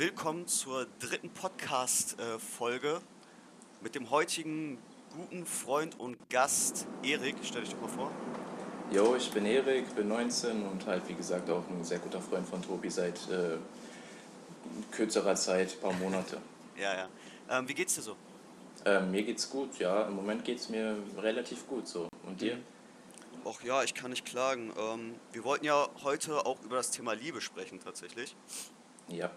willkommen zur dritten Podcast-Folge mit dem heutigen guten Freund und Gast Erik. Stell dich doch mal vor. Jo, ich bin Erik, bin 19 und halt wie gesagt auch ein sehr guter Freund von Tobi seit äh, kürzerer Zeit, ein paar Monate. Ja, ja. Ähm, wie geht's dir so? Ähm, mir geht's gut, ja. Im Moment geht's mir relativ gut so. Und dir? Och ja, ich kann nicht klagen. Ähm, wir wollten ja heute auch über das Thema Liebe sprechen tatsächlich. Ja.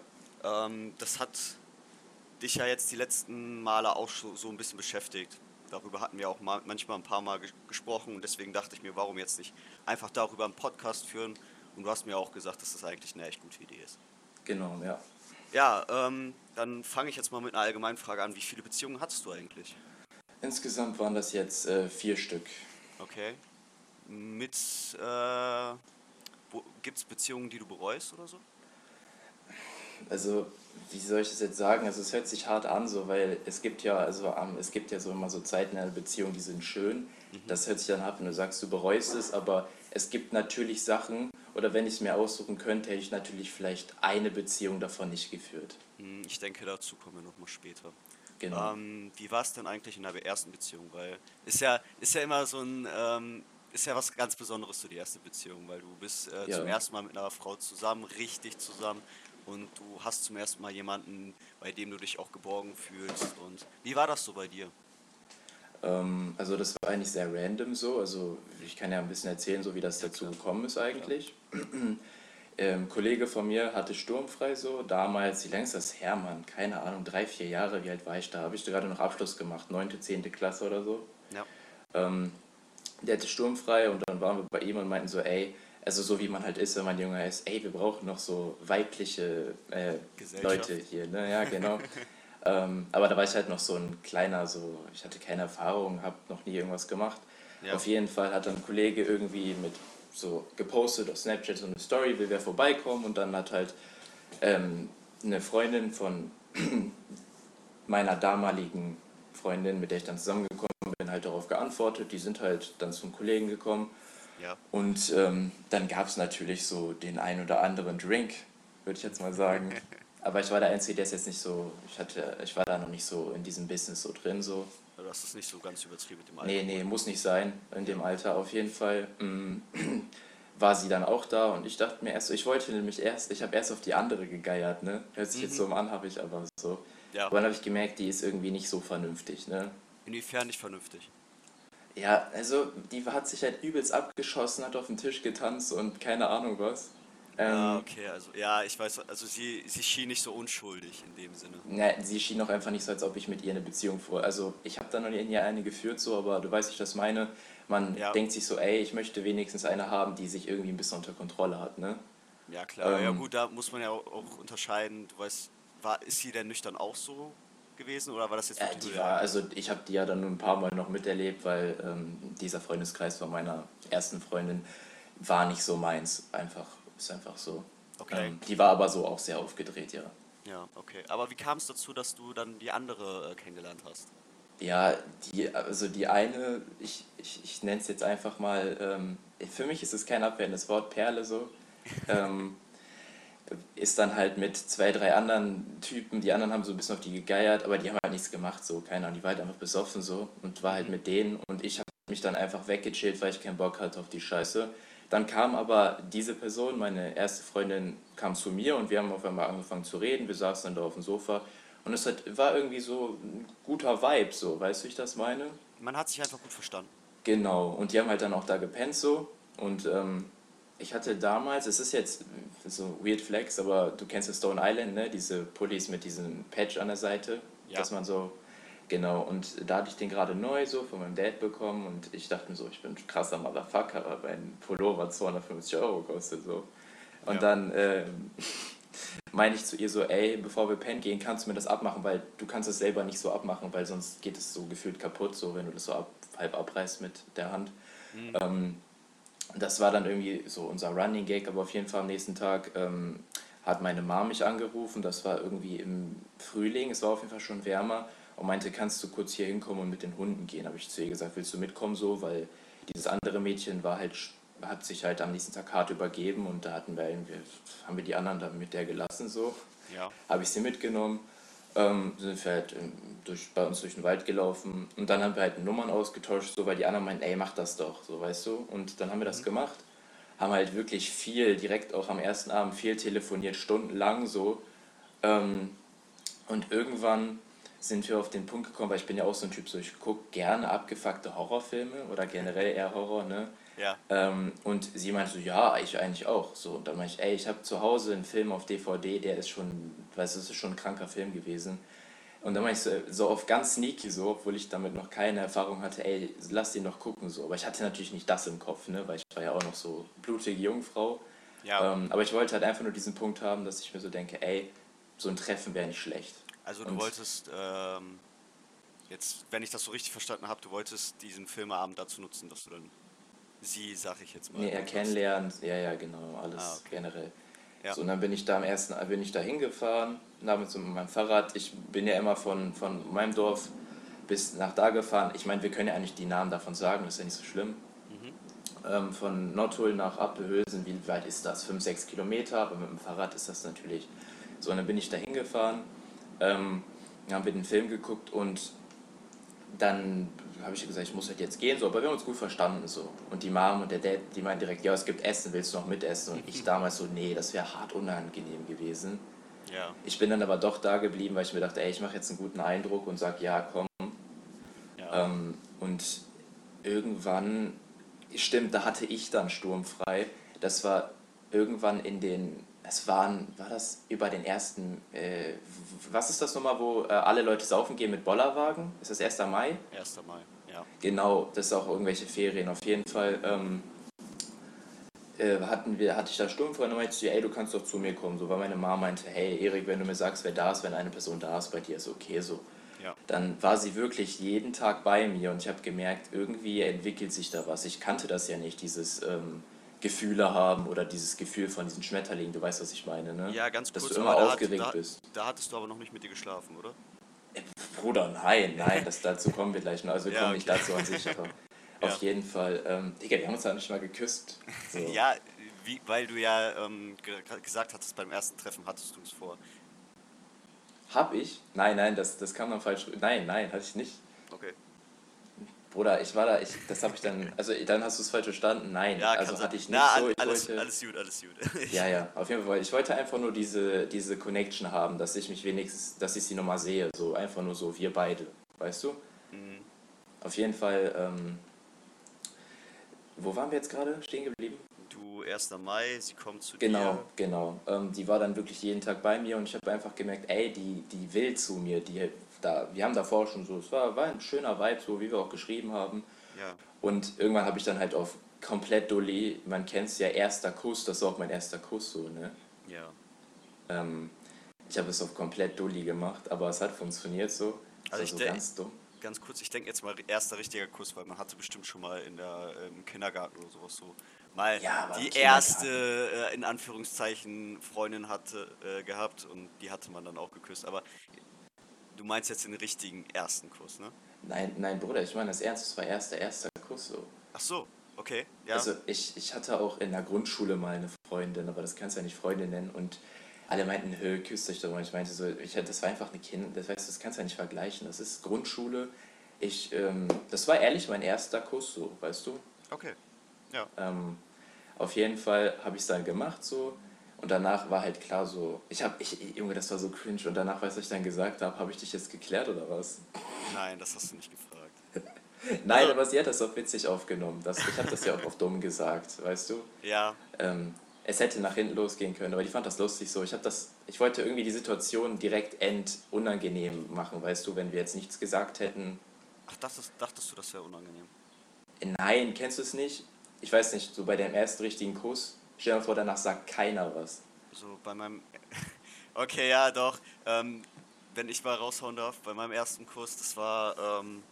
Ähm, das hat dich ja jetzt die letzten Male auch so, so ein bisschen beschäftigt. Darüber hatten wir auch mal, manchmal ein paar Mal ges gesprochen und deswegen dachte ich mir, warum jetzt nicht einfach darüber einen Podcast führen? Und du hast mir auch gesagt, dass das eigentlich eine echt gute Idee ist. Genau, ja. Ja, ähm, dann fange ich jetzt mal mit einer Allgemeinfrage an. Wie viele Beziehungen hattest du eigentlich? Insgesamt waren das jetzt äh, vier Stück. Okay. Mit, äh, gibt es Beziehungen, die du bereust oder so? Also, wie soll ich das jetzt sagen? Also, es hört sich hart an, so, weil es gibt ja, also, ähm, es gibt ja so immer so Zeiten in einer Beziehung, die sind schön. Mhm. Das hört sich dann ab, wenn du sagst, du bereust es, aber es gibt natürlich Sachen, oder wenn ich es mir aussuchen könnte, hätte ich natürlich vielleicht eine Beziehung davon nicht geführt. Hm, Ich denke, dazu kommen wir nochmal später. Genau. Ähm, wie war es denn eigentlich in der ersten Beziehung? Weil ist ja, ist ja immer so ein, ähm, ist ja was ganz Besonderes so die erste Beziehung, weil du bist äh, Ja. zum ersten Mal mit einer Frau zusammen, richtig zusammen und du hast zum ersten Mal jemanden, bei dem du dich auch geborgen fühlst. Und wie war das so bei dir? Ähm, also das war eigentlich sehr random so. Also ich kann ja ein bisschen erzählen, so wie das dazu gekommen ist eigentlich. ähm, Kollege von mir hatte sturmfrei so, damals, wie lange ist das her, Mann? Keine Ahnung, drei, vier Jahre, wie alt war ich da? Habe ich gerade noch Abschluss gemacht, neunte, zehnte Klasse oder so. Ja. Ähm, der hatte sturmfrei und dann waren wir bei ihm und meinten so, ey, also so wie man halt ist, wenn man jünger ist, ey, wir brauchen noch so weibliche äh. Leute hier, ne? Ja, genau. ähm, aber da war ich halt noch so ein kleiner, so, ich hatte keine Erfahrung, habe noch nie irgendwas gemacht. Ja. Auf jeden Fall hat dann ein Kollege irgendwie mit so gepostet auf Snapchat so eine Story, will wer vorbeikommen und dann hat halt ähm, eine Freundin von meiner damaligen Freundin, mit der ich dann zusammengekommen bin, halt darauf geantwortet. Die sind halt dann zum Kollegen gekommen Ja. und ähm, dann gab es natürlich so den ein oder anderen Drink, würde ich jetzt mal sagen. Aber ich war der Einzige, der ist jetzt nicht so, ich hatte, ich war da noch nicht so in diesem Business so drin so. Du hast es nicht so ganz übertrieben mit dem Alter. Nee, nee, muss nicht sein in dem Alter auf jeden Fall. mm, War sie dann auch da und ich dachte mir erst ich wollte nämlich erst, ich habe erst auf die andere gegeiert, ne? Hört sich jetzt so an, habe ich aber so. Ja. Aber dann habe ich gemerkt, die ist irgendwie nicht so vernünftig, ne? Inwiefern nicht vernünftig? Ja, also die hat sich halt übelst abgeschossen, hat auf den Tisch getanzt und keine Ahnung was. Ähm, Ja, okay, also ja, ich weiß, also sie, sie schien nicht so unschuldig in dem Sinne. Na, sie schien auch einfach nicht so, als ob ich mit ihr eine Beziehung vor. Also ich habe da noch nie eine geführt, so, aber du weißt, wie ich das meine. Man Ja. denkt sich so, ey, ich möchte wenigstens eine haben, die sich irgendwie ein bisschen unter Kontrolle hat, ne? Ja klar, ja Ähm, gut, da muss man ja auch, auch unterscheiden. Du weißt, war, ist sie denn nüchtern auch so gewesen oder war das jetzt Ja, wirklich die war, also ich habe die ja dann nur ein paar Mal noch miterlebt, weil ähm, dieser Freundeskreis von meiner ersten Freundin war nicht so meins. Einfach, ist einfach so. Okay. Ähm, die war aber so auch sehr aufgedreht, ja. Ja, okay. Aber wie kam es dazu, dass du dann die andere äh, kennengelernt hast? Ja, die, also die eine, ich, ich, ich nenne es jetzt einfach mal, ähm, für mich ist es kein abwertendes Wort, Perle so, ähm, ist dann halt mit zwei, drei anderen Typen, die anderen haben so ein bisschen auf die gegeiert, aber die haben halt nichts gemacht, so, keine Ahnung, die war halt einfach besoffen so und war halt mit denen und ich habe mich dann einfach weggechillt, weil ich keinen Bock hatte auf die Scheiße. Dann kam aber diese Person, meine erste Freundin, kam zu mir und wir haben auf einmal angefangen zu reden, wir saßen dann da auf dem Sofa und es hat, war irgendwie so ein guter Vibe, so, weißt du, wie ich das meine? Man hat sich einfach gut verstanden. Genau, und die haben halt dann auch da gepennt so. Und ähm, ich hatte damals, es ist jetzt so weird flex, aber du kennst ja Stone Island, ne? Diese Pullis mit diesem Patch an der Seite, Ja. dass man so, genau, und da hatte ich den gerade neu so von meinem Dad bekommen und ich dachte mir so, ich bin ein krasser Motherfucker, weil mein Pullover 250 Euro kostet so. Und Ja. dann ähm, meine ich zu ihr so, ey, bevor wir pennen gehen, kannst du mir das abmachen, weil du kannst es selber nicht so abmachen, weil sonst geht es so gefühlt kaputt, so wenn du das so ab, halb abreißt mit der Hand. Ähm, das war dann irgendwie so unser Running Gag, aber auf jeden Fall am nächsten Tag ähm, hat meine Mom mich angerufen, das war irgendwie im Frühling, es war auf jeden Fall schon wärmer und meinte, kannst du kurz hier hinkommen und mit den Hunden gehen? Habe ich zu ihr gesagt, willst du mitkommen so, weil dieses andere Mädchen war halt hat sich halt am nächsten Tag hart übergeben und da hatten wir irgendwie, haben wir die anderen dann mit der gelassen so. Ja. Habe ich sie mitgenommen, ähm, sind wir halt ähm, durch, bei uns durch den Wald gelaufen und dann haben wir halt Nummern ausgetauscht, so weil die anderen meinten, ey, mach das doch, so weißt du. Und dann haben wir das Mhm. gemacht, haben halt wirklich viel, direkt auch am ersten Abend viel telefoniert, stundenlang so. Ähm, und irgendwann sind wir auf den Punkt gekommen, weil ich bin ja auch so ein Typ, so ich gucke gerne abgefuckte Horrorfilme oder generell eher Horror, ne? Ja. Ähm, und sie meinte so, ja, ich eigentlich auch. So, und dann meinte ich, ey, ich habe zu Hause einen Film auf DVD, der ist schon, weißt du, das ist schon ein kranker Film gewesen. Und dann meinte ich so, so auf ganz sneaky so, obwohl ich damit noch keine Erfahrung hatte, ey, lass den noch gucken so. Aber ich hatte natürlich nicht das im Kopf, ne, weil ich war ja auch noch so blutige Jungfrau. Ja. Ähm, aber ich wollte halt einfach nur diesen Punkt haben, dass ich mir so denke, ey, so ein Treffen wäre nicht schlecht. Also du Und- wolltest, ähm, jetzt, wenn ich das so richtig verstanden habe, du wolltest diesen Filmeabend dazu nutzen, dass du dann sie, sag ich jetzt mal. Nee, hast. kennenlernen, ja, ja, genau, alles Ah, okay. generell. Ja. So, und dann bin ich da am ersten, bin ich da hingefahren, damit so mit meinem Fahrrad. Ich bin ja immer von, von meinem Dorf bis nach da gefahren. Ich meine, wir können ja eigentlich die Namen davon sagen, das ist ja nicht so schlimm. Mhm. Ähm, von Nordhul nach Appelhösen, wie weit ist das? 5, 6 Kilometer, aber mit dem Fahrrad ist das natürlich. So, und dann bin ich da hingefahren, ähm, dann haben wir den Film geguckt und dann habe ich gesagt, ich muss halt jetzt gehen, so, aber wir haben uns gut verstanden so. Und die Mom und der Dad, die meinten direkt, ja, es gibt Essen, willst du noch mitessen? Und ich damals so, nee, das wäre hart unangenehm gewesen. Ja. Ich bin dann aber doch da geblieben, weil ich mir dachte, ey, ich mache jetzt einen guten Eindruck und sag, ja, komm. Ja. Ähm, und irgendwann, stimmt, da hatte ich dann sturmfrei. Das war irgendwann in den, es waren, war das über den ersten, äh, was ist das nochmal, wo äh, alle Leute saufen gehen mit Bollerwagen? Ist das 1. Mai? 1. Mai. Ja. Genau, das ist auch irgendwelche Ferien. Auf jeden Fall ähm, äh, hatten wir, hatte ich da sturmfrei und meinte ey, du kannst doch zu mir kommen. So, weil meine Mama meinte, hey Erik, wenn du mir sagst, wer da ist, wenn eine Person da ist, bei dir ist okay so. Ja. Dann war sie wirklich jeden Tag bei mir und ich habe gemerkt, irgendwie entwickelt sich da was. Ich kannte das ja nicht, dieses ähm, Gefühle haben oder dieses Gefühl von diesen Schmetterlingen, du weißt, was ich meine, ne? Ja, ganz Dass kurz. du immer aufgeregt da, bist. Da hattest du aber noch nicht mit dir geschlafen, oder? Bruder, nein, nein, das, dazu kommen wir gleich noch. Also wir Ja, kommen nicht okay. dazu an sich, aber Ja. auf jeden Fall. Ähm, Digga, wir haben uns ja nicht mal geküsst. So. Ja, wie, weil du ja ähm, ge gesagt hattest, beim ersten Treffen hattest du es vor. Hab ich? Nein, nein, das, das kam dann falsch. Nein, nein, hatte ich nicht. Okay. Bruder, ich war da, ich, das habe ich dann, also dann hast du es falsch verstanden. Nein, Ja, also hatte ich nicht Na, so. Ich alles, wollte, alles gut, alles gut. Ja, ja, auf jeden Fall. Ich wollte einfach nur diese, diese Connection haben, dass ich mich wenigstens, dass ich sie nochmal sehe. So einfach nur so, wir beide. Weißt du? Mhm. Auf jeden Fall, ähm, wo waren wir jetzt gerade stehen geblieben? Du, 1. Mai, sie kommt zu Genau, dir. genau. Ähm, die war dann wirklich jeden Tag bei mir und ich habe einfach gemerkt, ey, die, die will zu mir. Die, da, wir haben davor schon so, es war, war ein schöner Vibe, so wie wir auch geschrieben haben. Ja. Und irgendwann habe ich dann halt auf komplett Dulli, man kennt es ja, erster Kuss, das war auch mein erster Kuss so, ne? Ja. Ähm, ich habe es auf komplett Dulli gemacht, aber es hat funktioniert so. Also Also ich so ganz dumm. Ganz kurz, ich denke jetzt mal erster richtiger Kuss, weil man hatte bestimmt schon mal in der, im Kindergarten oder sowas so mal Ja, die erste, äh, in Anführungszeichen, Freundin hatte, äh, gehabt und die hatte man dann auch geküsst. Aber du meinst jetzt den richtigen ersten Kuss, ne? Nein, nein, Bruder, ich meine das ernst, es war erster, erster Kuss so. Ach so, okay, ja. Also ich, ich hatte auch in der Grundschule mal eine Freundin, aber das kannst du ja nicht Freundin nennen und alle meinten, hö, küsst euch doch mal. Ich meinte so, ich, das war einfach eine Kind, das, weißt, du, das kannst du ja nicht vergleichen. Das ist Grundschule. Ich, ähm, das war ehrlich mein erster Kuss, so, weißt du? okay, ja. Ähm, auf jeden Fall habe ich es dann gemacht so und danach war halt klar so, ich habe, ich, Junge, das war so cringe und danach, was ich dann gesagt habe, habe ich dich jetzt geklärt oder was? Nein, das hast du nicht gefragt. Nein, aber sie hat das auch witzig aufgenommen. Das, ich habe das ja auch auf dumm gesagt, weißt du? Ja, Ähm, es hätte nach hinten losgehen können, aber ich fand das lustig so. Ich habe das, ich wollte irgendwie die Situation direkt entunangenehm machen, weißt du, wenn wir jetzt nichts gesagt hätten. ach, dachtest, dachtest du, das wäre unangenehm? Nein, kennst du es nicht? Ich weiß nicht, so bei dem ersten richtigen Kuss, stell dir vor, danach sagt keiner was. So bei meinem. Okay, ja, doch. Ähm, wenn ich mal raushauen darf, bei meinem ersten Kurs, das war ähm,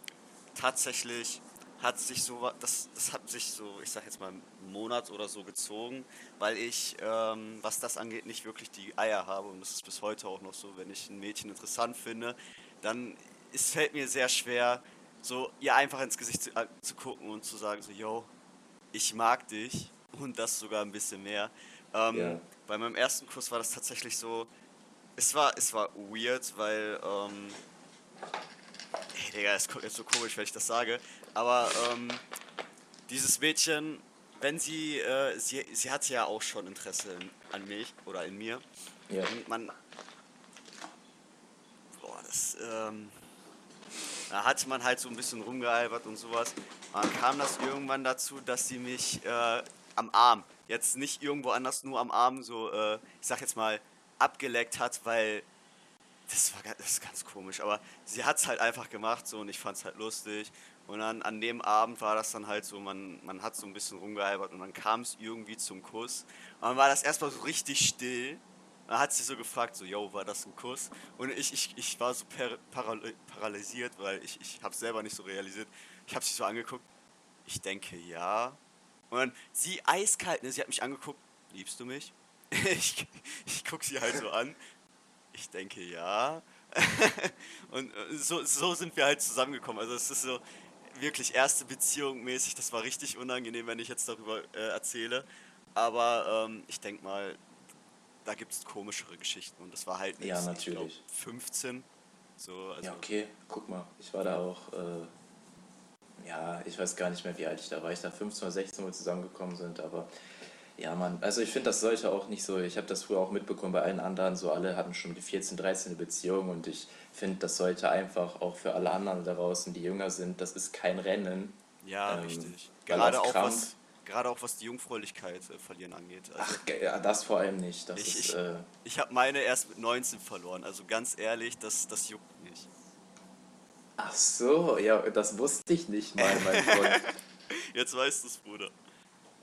tatsächlich, hat sich so, das, das hat sich so, ich sag jetzt mal, einen Monat oder so gezogen, weil ich, ähm, was das angeht, nicht wirklich die Eier habe und das ist bis heute auch noch so, wenn ich ein Mädchen interessant finde, dann es fällt mir sehr schwer, so ihr einfach ins Gesicht zu, äh, zu gucken und zu sagen, so, yo, ich mag dich und das sogar ein bisschen mehr. Ähm, Ja. Bei meinem ersten Kurs war das tatsächlich so, es war, es war weird, weil, ähm, ey Digga, es kommt jetzt so komisch, wenn ich das sage, aber ähm, dieses Mädchen, wenn sie, äh, sie, sie hatte ja auch schon Interesse in, an mich oder in mir Ja. und man, boah, das, ähm, da hatte man halt so ein bisschen rumgealbert und sowas. Dann kam das irgendwann dazu, dass sie mich äh, am Arm, jetzt nicht irgendwo anders, nur am Arm, so, äh, ich sag jetzt mal, abgeleckt hat, weil das war das ist ganz komisch, aber sie hat es halt einfach gemacht so und ich fand es halt lustig. Und dann an dem Abend war das dann halt so, man, man hat so ein bisschen rumgealbert und dann kam es irgendwie zum Kuss. Und dann war das erstmal so richtig still. Dann hat sie so gefragt, so, yo, war das ein Kuss? Und ich, ich, ich war so per, paral paralysiert, weil ich, ich habe selber nicht so realisiert. Ich habe sie so angeguckt. Ich denke, ja. Und dann sie eiskalt, ne, sie hat mich angeguckt. Liebst du mich? Ich, ich guck sie halt so an. Ich denke, ja. Und äh, so, so sind wir halt zusammengekommen. Also es ist so wirklich erste Beziehung mäßig. Das war richtig unangenehm, wenn ich jetzt darüber äh, erzähle. Aber ähm, ich denke mal, da gibt es komischere Geschichten. Und das war halt Ja, natürlich. Ich glaub, 15. So, also, Ja, okay, guck mal, ich war da auch, äh, ja, ich weiß gar nicht mehr, wie alt ich da war. Ich da 15 oder 16, wo wir zusammengekommen sind, aber ja, Mann, also ich finde, das sollte auch nicht so, ich habe das früher auch mitbekommen bei allen anderen, so alle hatten schon die 14, 13 eine Beziehung und ich finde, das sollte einfach auch für alle anderen da draußen, die jünger sind, das ist kein Rennen. ja, Ähm, richtig. Gerade auch, Krampf- was, gerade auch was die Jungfräulichkeit äh, verlieren angeht. Also, Ach, ja, das vor allem nicht, das Ich- ist, ich- äh, Ich habe meine erst mit 19 verloren, also ganz ehrlich, das, das juckt nicht. Ach so, ja, das wusste ich nicht mal, mein Freund. Jetzt weißt du es, Bruder.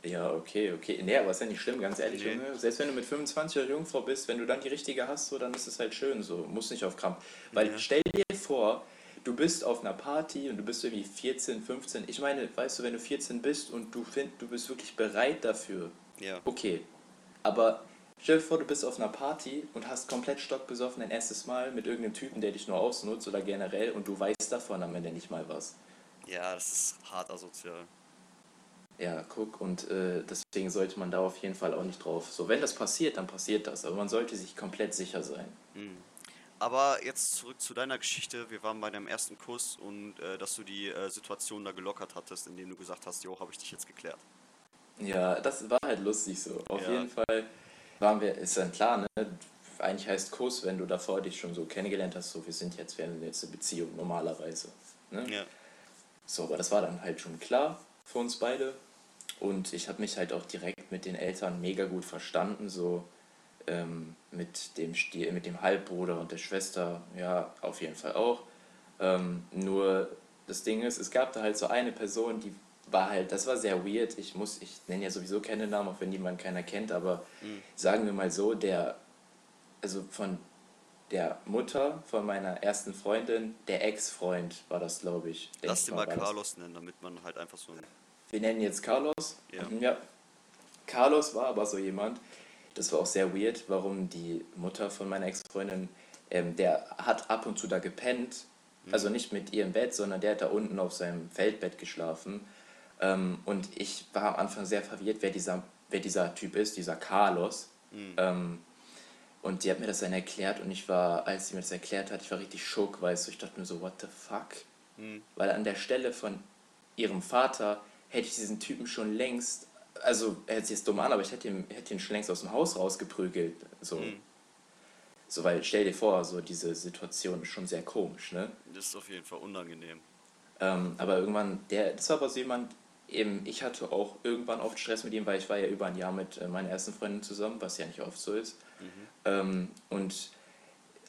Ja, okay, okay. Nee, aber ist ja nicht schlimm, ganz ehrlich, Nee. Junge. Selbst wenn du mit 25 oder Jungfrau bist, wenn du dann die richtige hast, so, dann ist es halt schön so. Muss nicht auf Krampf. Weil Ja. stell dir vor, du bist auf einer Party und du bist irgendwie 14, 15. Ich meine, weißt du, wenn du 14 bist und du findest, du bist wirklich bereit dafür, Ja. okay. Aber stell dir vor, du bist auf einer Party und hast komplett stockbesoffen dein erstes Mal mit irgendeinem Typen, der dich nur ausnutzt oder generell und du weißt davon am Ende nicht mal was. Ja, das ist hart asozial. Ja, guck, und äh, deswegen sollte man da auf jeden Fall auch nicht drauf. So, wenn das passiert, dann passiert das, aber man sollte sich komplett sicher sein. Mhm. Aber jetzt zurück zu deiner Geschichte. Wir waren bei deinem ersten Kuss und äh, dass du die äh, Situation da gelockert hattest, indem du gesagt hast, jo, habe ich dich jetzt geklärt. Ja, das war halt lustig so. Auf Ja. jeden Fall waren wir, ist dann klar, ne? Eigentlich heißt Kuss, wenn du davor dich schon so kennengelernt hast, so wir sind jetzt, wir haben jetzt eine Beziehung normalerweise. Ne? Ja. So, aber das war dann halt schon klar für uns beide. Und ich habe mich halt auch direkt mit den Eltern mega gut verstanden, so ähm, mit, dem Stier, mit dem Halbbruder und der Schwester, ja, auf jeden Fall auch. Ähm, nur das Ding ist, es gab da halt so eine Person, die war halt, das war sehr weird. Ich muss, ich nenne ja sowieso keine Namen, auch wenn jemand keiner kennt, aber Mhm. sagen wir mal so, der, also von der Mutter von meiner ersten Freundin, der Ex-Freund war das, glaube ich. Lass den mal das. Carlos nennen, damit man halt einfach so. Wir nennen jetzt Carlos. Ja. Mhm, ja. Carlos war aber so jemand, das war auch sehr weird, warum die Mutter von meiner Ex-Freundin, ähm, der hat ab und zu da gepennt, also nicht mit ihr im Bett, sondern der hat da unten auf seinem Feldbett geschlafen. Ähm, und ich war am Anfang sehr verwirrt, wer dieser, wer dieser Typ ist, dieser Carlos. Mhm. Ähm, und die hat mir das dann erklärt und ich war, als sie mir das erklärt hat, ich war richtig schock, weißt du, ich dachte mir so, what the fuck? Mhm. Weil an der Stelle von ihrem Vater hätte ich diesen Typen schon längst, also er hört sich jetzt dumm an, aber ich hätte ihn, hätte ihn schon längst aus dem Haus rausgeprügelt. So. Mhm. so, weil stell dir vor, so diese Situation ist schon sehr komisch, ne? Das ist auf jeden Fall unangenehm. Ähm, aber irgendwann, der, das war aber so jemand, eben, ich hatte auch irgendwann oft Stress mit ihm, weil ich war ja über ein Jahr mit äh, meiner ersten Freundin zusammen, was ja nicht oft so ist. Ähm, und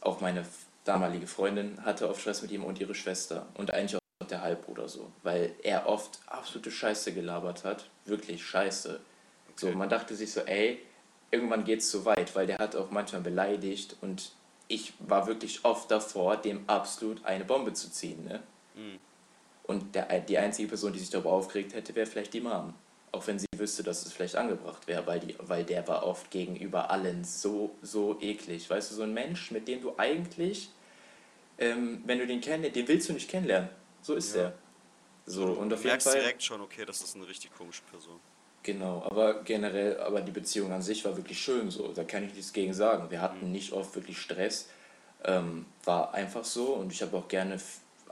auch meine damalige Freundin hatte oft Stress mit ihm und ihre Schwester und eigentlich auch der Halbbruder so, weil er oft absolute Scheiße gelabert hat, wirklich Scheiße. So, Okay. man dachte sich so, ey, irgendwann geht's zu weit, weil der hat auch manchmal beleidigt und ich war wirklich oft davor, dem absolut eine Bombe zu ziehen, ne? Mhm. Und der, die einzige Person, die sich darüber aufgeregt hätte, wäre vielleicht die Mom. Auch wenn sie wüsste, dass es vielleicht angebracht wäre, weil, die, weil der war oft gegenüber allen so, so eklig. Weißt du, so ein Mensch, mit dem du eigentlich, ähm, wenn du den kennst, den willst du nicht kennenlernen. So ist Ja. der. So, du und auf jeden merkst Fall. direkt schon, okay, das ist eine richtig komische Person. Genau, aber generell, aber die Beziehung an sich war wirklich schön so. Da kann ich nichts gegen sagen. Wir hatten Mhm. nicht oft wirklich Stress. Ähm, war einfach so und ich habe auch gerne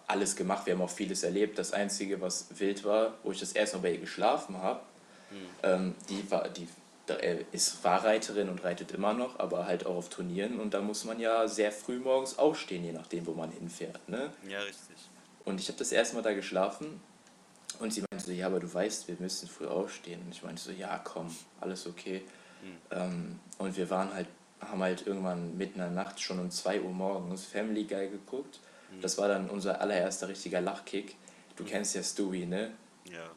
alles gemacht. Wir haben auch vieles erlebt. Das Einzige, was wild war, wo ich das erste Mal bei ihr geschlafen habe, Mhm. ähm, die war, die ist Fahrreiterin und reitet immer noch, aber halt auch auf Turnieren und da muss man ja sehr früh morgens aufstehen, je nachdem, wo man hinfährt. Ne? Ja, richtig. Und ich habe das erste Mal da geschlafen und sie meinte so, ja, aber du weißt, wir müssen früh aufstehen. Und ich meinte so, ja, komm, alles okay. Ähm, und wir waren halt, haben halt irgendwann mitten in der Nacht schon um 2 Uhr morgens Family Guy geguckt. Das war dann unser allererster richtiger Lachkick. Du kennst ja Stewie, ne? Ja.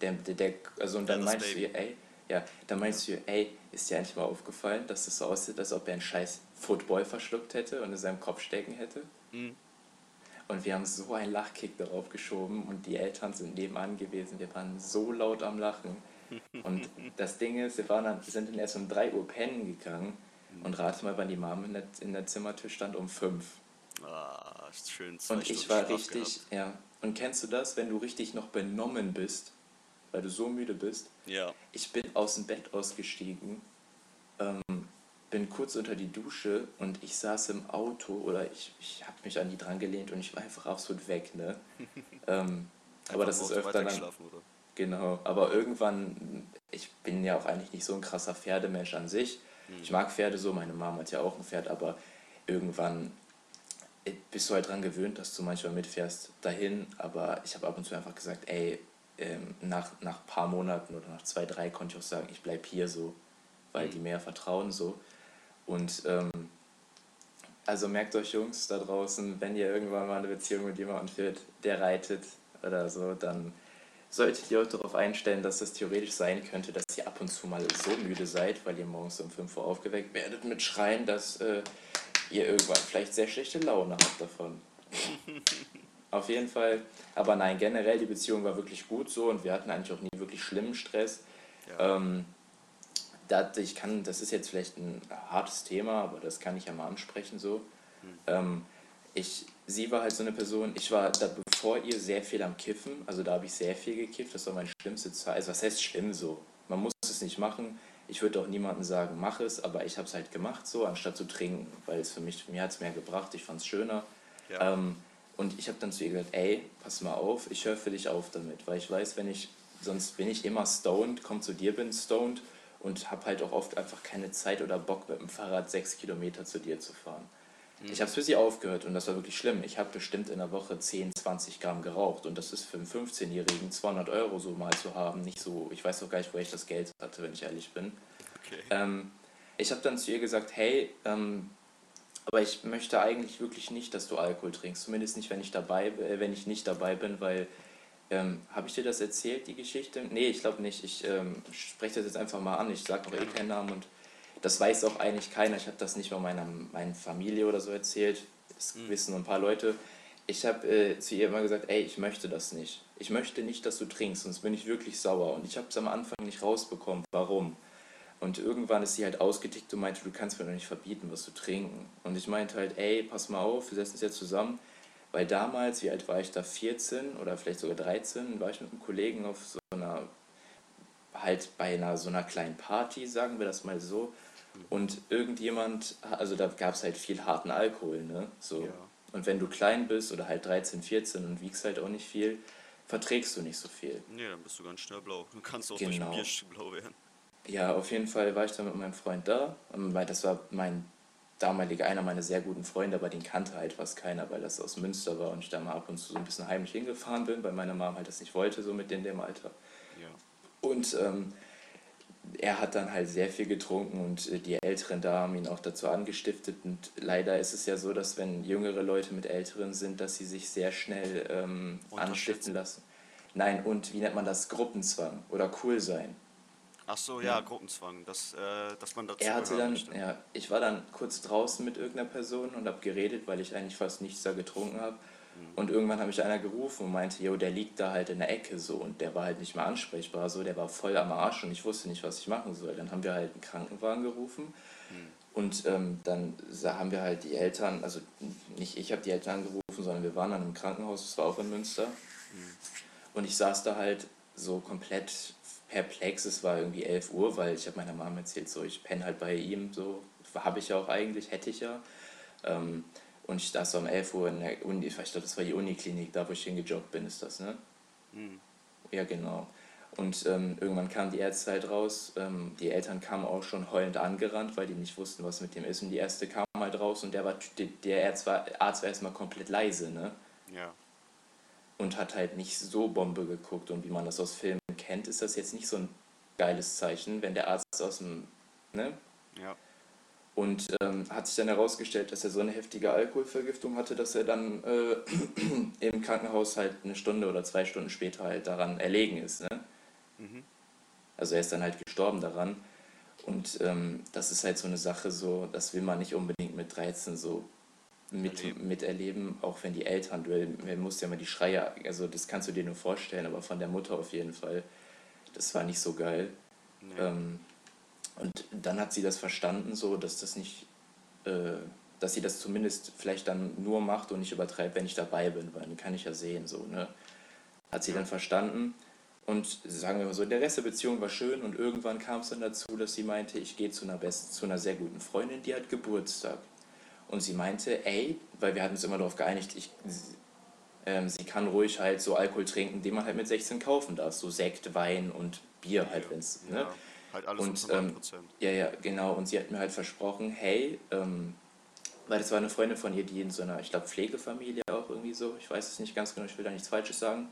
Der, der, der, also und dann Ja, meinst du Baby. ihr, ey, ja, dann meinst du ihr, ey, ist dir eigentlich mal aufgefallen, dass das so aussieht, als ob er einen scheiß Football verschluckt hätte und in seinem Kopf stecken hätte? Mhm. Und wir haben so einen Lachkick darauf geschoben und die Eltern sind nebenan gewesen. Wir waren so laut am Lachen. Und das Ding ist, wir waren dann, wir sind dann erst um 3 Uhr pennen gegangen und rate mal, wann die Mom in der, in der Zimmertür stand, um 5. Ah, ist schön. Zwei Und ich Stunden war richtig, ja. Und kennst du das, wenn du richtig noch benommen bist, weil du so müde bist? Gehabt. Ich bin aus dem Bett ausgestiegen, ähm, bin kurz unter die Dusche und ich saß im Auto oder ich, ich habe mich an die dran gelehnt und ich war einfach absolut weg, ne? ähm, Ja. aber das ist öfter dann, oder? genau, aber irgendwann, ich bin ja auch eigentlich nicht so ein krasser Pferdemensch an sich. Ich mag Pferde so, meine Mama hat ja auch ein Pferd, aber irgendwann bist du halt dran gewöhnt, dass du manchmal mitfährst dahin, aber ich habe ab und zu einfach gesagt, ey, ähm, nach, nach ein paar Monaten oder nach zwei, drei konnte ich auch sagen, ich bleib hier so, weil die mehr vertrauen so. Und ähm, also merkt euch Jungs da draußen, wenn ihr irgendwann mal eine Beziehung mit jemandem führt, der reitet oder so, dann solltet ihr euch darauf einstellen, dass es theoretisch sein könnte, dass ihr ab und zu mal so müde seid, weil ihr morgens um 5 Uhr aufgeweckt werdet mit Schreien, dass äh, ihr irgendwann vielleicht sehr schlechte Laune habt davon. Auf jeden Fall. Aber nein, generell die Beziehung war wirklich gut so und wir hatten eigentlich auch nie wirklich schlimmen Stress. Ja. Ähm, da, ich kann, das ist jetzt vielleicht ein hartes Thema, aber das kann ich ja mal ansprechen so. Ähm, ich, sie war halt so eine Person, ich war da bevor ihr sehr viel am Kiffen, also da habe ich sehr viel gekifft, das war meine schlimmste Zeit. Also was heißt schlimm so? Man muss es nicht machen. Ich würde auch niemandem sagen, mach es, aber ich habe es halt gemacht so, anstatt zu trinken, weil es für mich, mir hat es mehr gebracht, ich fand es schöner. Ja. Ähm, und ich habe dann zu ihr gesagt, ey, pass mal auf, ich höre für dich auf damit, weil ich weiß, wenn ich, sonst bin ich immer stoned, komm zu dir, bin stoned und habe halt auch oft einfach keine Zeit oder Bock mit dem Fahrrad sechs Kilometer zu dir zu fahren. Ich habe es für sie aufgehört und das war wirklich schlimm. Ich habe bestimmt in der Woche 10, 20 Gramm geraucht und das ist für einen 15-Jährigen 200 Euro so mal zu haben. Nicht so, ich weiß auch gar nicht, woher ich das Geld hatte, wenn ich ehrlich bin. Okay. Ähm, ich habe dann zu ihr gesagt, hey, ähm, aber ich möchte eigentlich wirklich nicht, dass du Alkohol trinkst. Zumindest nicht, wenn ich dabei, äh, wenn ich nicht dabei bin, weil ähm, habe ich dir das erzählt, die Geschichte? Nee, ich glaube nicht. Ich ähm, spreche das jetzt einfach mal an. Ich sage auch eh keinen Namen und das weiß auch eigentlich keiner. Ich habe das nicht mal meiner, meiner Familie oder so erzählt. Das Mhm. wissen nur ein paar Leute. Ich habe äh, zu ihr immer gesagt, ey, ich möchte das nicht. Ich möchte nicht, dass du trinkst, sonst bin ich wirklich sauer. Und ich habe es am Anfang nicht rausbekommen. Warum? Und irgendwann ist sie halt ausgetickt und meinte, du kannst mir doch nicht verbieten, was zu trinken. Und ich meinte halt, ey, pass mal auf, wir setzen uns jetzt zusammen. Weil damals, wie alt war ich da? 14 oder vielleicht sogar 13, war ich mit einem Kollegen auf so einer, halt bei einer so einer kleinen Party, sagen wir das mal so. Und irgendjemand, also da gab es halt viel harten Alkohol, ne? So. Ja. Und wenn du klein bist oder halt 13, 14 und wiegst halt auch nicht viel, verträgst du nicht so viel. Nee, dann bist du ganz schnell blau. Du kannst auch Genau. durch Bier blau werden. Ja, auf jeden Fall war ich da mit meinem Freund da. Ähm, Weil das war mein damaliger, einer meiner sehr guten Freunde, aber den kannte halt fast keiner, weil das aus Münster war und ich da mal ab und zu so ein bisschen heimlich hingefahren bin, weil meine Mom halt das nicht wollte, so mit in dem Alter. Ja. Und ähm, er hat dann halt sehr viel getrunken und äh, die Älteren da haben ihn auch dazu angestiftet. Und leider ist es ja so, dass wenn jüngere Leute mit Älteren sind, dass sie sich sehr schnell ähm, anstiften lassen. Nein, und wie nennt man das? Gruppenzwang oder cool sein. Ach so, ja, Gruppenzwang, dass, äh, dass man dazu Er hatte dann, möchte. ja, ich war dann kurz draußen mit irgendeiner Person und habe geredet, weil ich eigentlich fast nichts da getrunken habe. Und irgendwann habe ich einer gerufen und meinte, jo, der liegt da halt in der Ecke so und der war halt nicht mehr ansprechbar, so, der war voll am Arsch und ich wusste nicht, was ich machen soll. Dann haben wir halt einen Krankenwagen gerufen und ähm, dann haben wir halt die Eltern, also nicht ich habe die Eltern gerufen, sondern wir waren dann im Krankenhaus, das war auch in Münster. Und ich saß da halt so komplett perplex, es war irgendwie 11 Uhr, weil ich habe meiner Mama erzählt, so ich penne halt bei ihm, so habe ich ja auch eigentlich, hätte ich ja. Ähm, und ich da so um 11 Uhr in der Uni, ich glaube, das war die Uniklinik, da wo ich hingejobbt bin, ist das, ne? Mhm. Ja, genau. Und ähm, irgendwann kam die Ärzte halt raus. Ähm, die Eltern kamen auch schon heulend angerannt, weil die nicht wussten, was mit dem ist. Und die Erste kam halt raus und der, war, der Arzt war, Arzt war erstmal komplett leise, ne? Ja. Und hat halt nicht so Bombe geguckt. Und wie man das aus Filmen kennt, ist das jetzt nicht so ein geiles Zeichen, wenn der Arzt aus dem, ne? Ja. Und ähm, hat sich dann herausgestellt, dass er so eine heftige Alkoholvergiftung hatte, dass er dann äh, im Krankenhaus halt eine Stunde oder zwei Stunden später halt daran erlegen ist. Ne? Mhm. Also er ist dann halt gestorben daran. Und ähm, das ist halt so eine Sache, so, das will man nicht unbedingt mit 13 so mit, erleben. miterleben, auch wenn die Eltern, du musst ja mal die Schreie, also das kannst du dir nur vorstellen, aber von der Mutter auf jeden Fall, das war nicht so geil. Nee. Ähm, und dann hat sie das verstanden, so dass das nicht, äh, dass sie das zumindest vielleicht dann nur macht und nicht übertreibt, wenn ich dabei bin, weil dann kann ich ja sehen, so, ne? Hat sie dann verstanden und sagen wir mal so, der Rest der Beziehung war schön und irgendwann kam es dann dazu, dass sie meinte, ich gehe zu einer besten, zu einer sehr guten Freundin, die hat Geburtstag. Und sie meinte, ey, weil wir hatten uns immer darauf geeinigt, ich, ähm, sie kann ruhig halt so Alkohol trinken, den man halt mit 16 kaufen darf. So Sekt, Wein und Bier halt, wenn es. Ne? Ja, halt alles und, ähm, Ja, ja, genau. Und sie hat mir halt versprochen, hey, ähm, weil das war eine Freundin von ihr, die in so einer, ich glaube, Pflegefamilie auch irgendwie so, ich weiß es nicht ganz genau, ich will da nichts Falsches sagen.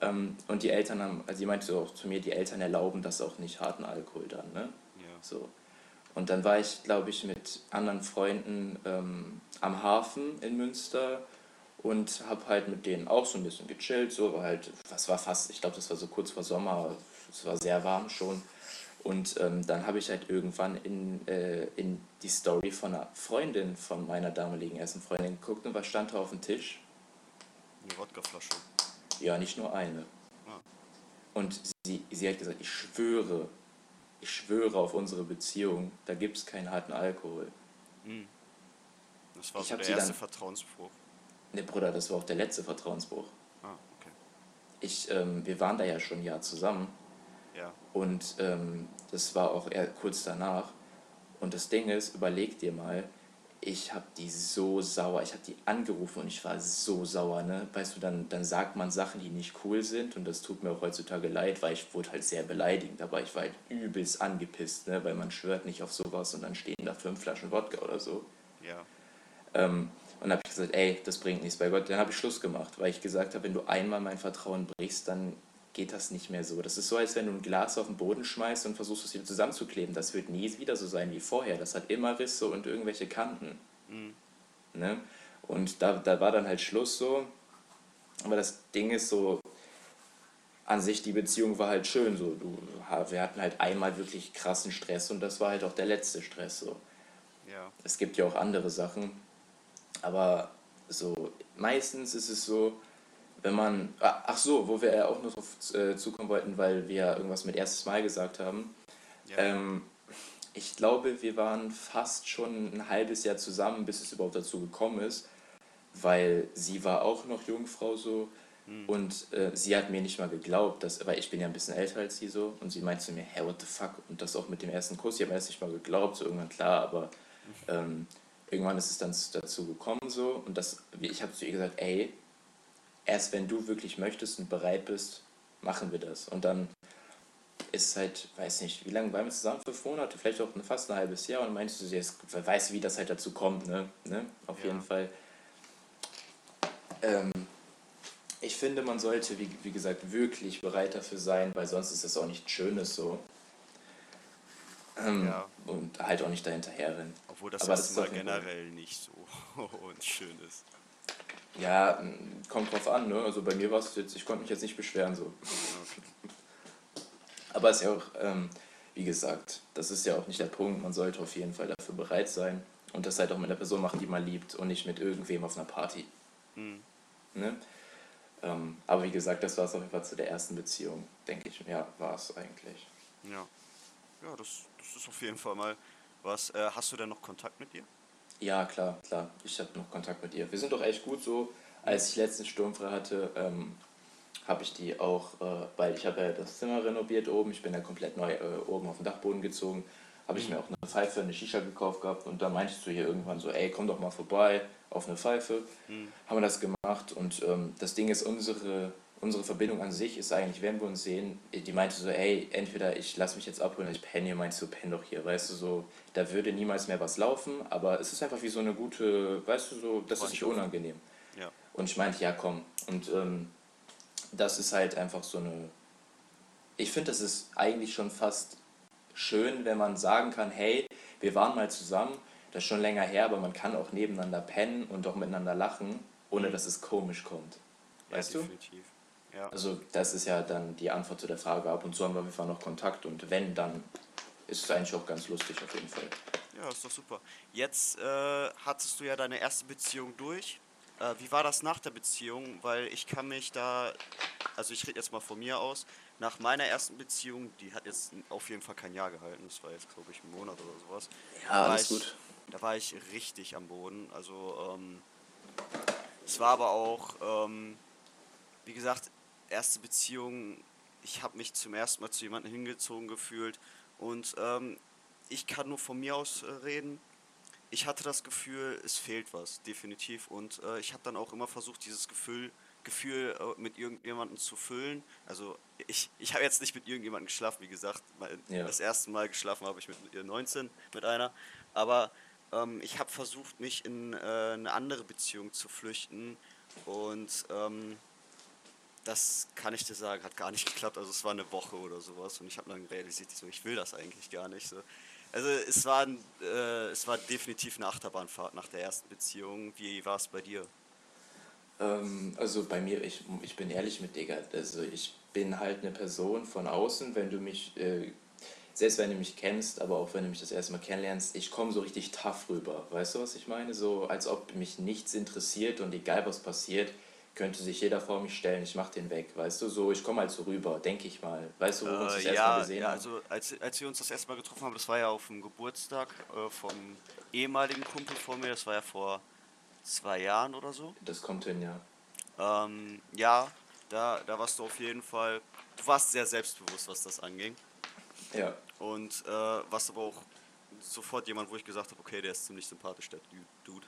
Ja. Ähm, und die Eltern haben, also sie meinte so auch zu mir, die Eltern erlauben das auch nicht harten Alkohol dann, ne? Ja. So. Und dann war ich, glaube ich, mit anderen Freunden ähm, am Hafen in Münster und habe halt mit denen auch so ein bisschen gechillt, so, war halt, was war fast, ich glaube, das war so kurz vor Sommer, es war sehr warm schon. Und ähm, dann habe ich halt irgendwann in, äh, in die Story von einer Freundin von meiner damaligen ersten Freundin geguckt und was stand da auf dem Tisch? Eine Wodkaflasche. Ja, nicht nur eine. Ah. Und sie, sie hat gesagt, ich schwöre, ich schwöre auf unsere Beziehung, da gibt es keinen harten Alkohol. Hm. Das war so der erste dann, Vertrauensbruch. Ne, Bruder, das war auch der letzte Vertrauensbruch. Ah, okay. Ich, ähm, wir waren da ja schon ein Jahr zusammen ja. Und ähm, das war auch eher kurz danach. Und das Ding ist, überleg dir mal, ich habe die so sauer, ich habe die angerufen und ich war so sauer, ne? Weißt du, dann, dann sagt man Sachen, die nicht cool sind und das tut mir auch heutzutage leid, weil ich wurde halt sehr beleidigend, aber ich war halt übelst angepisst, ne? Weil man schwört nicht auf sowas und dann stehen da fünf Flaschen Wodka oder so. Ja. Ähm, und habe ich gesagt, ey, das bringt nichts bei Gott. Dann habe ich Schluss gemacht, weil ich gesagt habe, wenn du einmal mein Vertrauen brichst, dann geht das nicht mehr so. Das ist so, als wenn du ein Glas auf den Boden schmeißt und versuchst es wieder zusammenzukleben. Das wird nie wieder so sein wie vorher. Das hat immer Risse und irgendwelche Kanten. Mhm. Ne? Und da, da war dann halt Schluss so. Aber das Ding ist so, an sich, die Beziehung war halt schön. So. Du, wir hatten halt einmal wirklich krassen Stress und das war halt auch der letzte Stress. So. Ja. Es gibt ja auch andere Sachen. Aber so meistens ist es so, wenn man, ah, ach so, wo wir ja auch noch drauf äh, zukommen wollten, weil wir irgendwas mit erstes Mal gesagt haben. Ja. Ähm, ich glaube, wir waren fast schon ein halbes Jahr zusammen, bis es überhaupt dazu gekommen ist, weil sie war auch noch Jungfrau so hm. und äh, sie hat mir nicht mal geglaubt, dass, weil ich bin ja ein bisschen älter als sie so und sie meinte zu mir, hey, what the fuck? Und das auch mit dem ersten Kuss, ich habe mir erst nicht mal geglaubt, so irgendwann klar, aber ähm, irgendwann ist es dann dazu gekommen so und das, ich habe zu ihr gesagt, ey, erst wenn du wirklich möchtest und bereit bist, machen wir das. Und dann ist es halt, weiß nicht, wie lange waren wir zusammen? Fünf Monate, vielleicht auch fast ein halbes Jahr. Und meinst du, jetzt weißt du, wie das halt dazu kommt, ne? ne? Auf ja. jeden Fall. Ähm, ich finde, man sollte, wie, wie gesagt, wirklich bereit dafür sein, weil sonst ist das auch nichts Schönes so. Ähm, ja. Und halt auch nicht dahinterher rennen. Obwohl das, Aber das Mal generell nicht so und schön ist. Ja, kommt drauf an, ne? Also bei mir war es jetzt, ich konnte mich jetzt nicht beschweren so. Aber es ist ja auch, ähm, wie gesagt, das ist ja auch nicht der Punkt. Man sollte auf jeden Fall dafür bereit sein und das halt auch mit einer Person machen, die man liebt und nicht mit irgendwem auf einer Party. Mhm. Ne? Ähm, aber wie gesagt, das war es auf jeden Fall zu der ersten Beziehung, denke ich. Ja, war es eigentlich. Ja, ja das, das ist auf jeden Fall mal was. Äh, hast du denn noch Kontakt mit ihr? Ja, klar, klar. Ich habe noch Kontakt mit ihr. Wir sind doch echt gut so. Als ich letzten Sturmfrei hatte, ähm, habe ich die auch, äh, weil ich habe ja das Zimmer renoviert oben, ich bin ja komplett neu äh, oben auf den Dachboden gezogen, habe ich Mhm. mir auch eine Pfeife, eine Shisha gekauft gehabt und dann meintest du hier irgendwann so, ey, komm doch mal vorbei auf eine Pfeife. Mhm. Haben wir das gemacht und ähm, das Ding ist, unsere, unsere Verbindung an sich ist eigentlich, wenn wir uns sehen, die meinte so, ey, entweder ich lasse mich jetzt abholen ich penne hier, meinst du, penn doch hier, weißt du, so, da würde niemals mehr was laufen, aber es ist einfach wie so eine gute, weißt du, so, das ist nicht unangenehm. Ja. Und ich meinte, ja, komm. Und ähm, das ist halt einfach so eine. Ich finde, das ist eigentlich schon fast schön, wenn man sagen kann, hey, wir waren mal zusammen, das ist schon länger her, aber man kann auch nebeneinander pennen und auch miteinander lachen, ohne Mhm. dass es komisch kommt. Ja, Weißt du? Ja. Also das ist ja dann die Antwort zu der Frage. Ab und zu haben wir auf jeden Fall noch Kontakt und wenn, dann ist es eigentlich auch ganz lustig auf jeden Fall. Ja, ist doch super. Jetzt äh, hattest du ja deine erste Beziehung durch. Äh, wie war das nach der Beziehung? Weil ich kann mich da, also ich rede jetzt mal von mir aus, nach meiner ersten Beziehung, die hat jetzt auf jeden Fall kein Jahr gehalten, das war jetzt glaube ich ein Monat oder sowas. Ja, Da war alles ich, gut. Da war ich richtig am Boden. Also ähm, es war aber auch, ähm, wie gesagt, erste Beziehung. Ich habe mich zum ersten Mal zu jemandem hingezogen gefühlt und ähm, ich kann nur von mir aus äh, reden. Ich hatte das Gefühl, es fehlt was, definitiv. Und äh, ich habe dann auch immer versucht, dieses Gefühl, Gefühl äh, mit irgendjemandem zu füllen. Also ich, ich habe jetzt nicht mit irgendjemandem geschlafen, wie gesagt. Mein, Ja. Das erste Mal geschlafen habe ich mit ihr 19, mit einer. Aber ähm, ich habe versucht, mich in äh, eine andere Beziehung zu flüchten. Und ähm, das kann ich dir sagen, hat gar nicht geklappt. Also es war eine Woche oder sowas. Und ich habe dann realisiert, so, ich will das eigentlich gar nicht. So. Also es war, äh, es war definitiv eine Achterbahnfahrt nach der ersten Beziehung. Wie war es bei dir? Ähm, also bei mir, ich, ich bin ehrlich mit Digga. Also ich bin halt eine Person von außen, wenn du mich, äh, selbst wenn du mich kennst, aber auch wenn du mich das erste Mal kennenlernst, ich komme so richtig tough rüber. Weißt du, was ich meine? So, als ob mich nichts interessiert und egal was passiert, könnte sich jeder vor mich stellen, ich mach den weg. Weißt du, so, ich komme halt so rüber, denke ich mal. Weißt du, wo wir uns das Äh, erste Mal ja, gesehen ja, haben? also als, als wir uns das erste Mal getroffen haben, das war ja auf dem Geburtstag äh, vom ehemaligen Kumpel von mir, das war ja vor zwei Jahren oder so. Das kommt hin, ja. Ähm, ja, da, da warst du auf jeden Fall, du warst sehr selbstbewusst, was das anging. Ja, Und äh, warst aber auch sofort jemand, wo ich gesagt habe, okay, der ist ziemlich sympathisch, der Dude.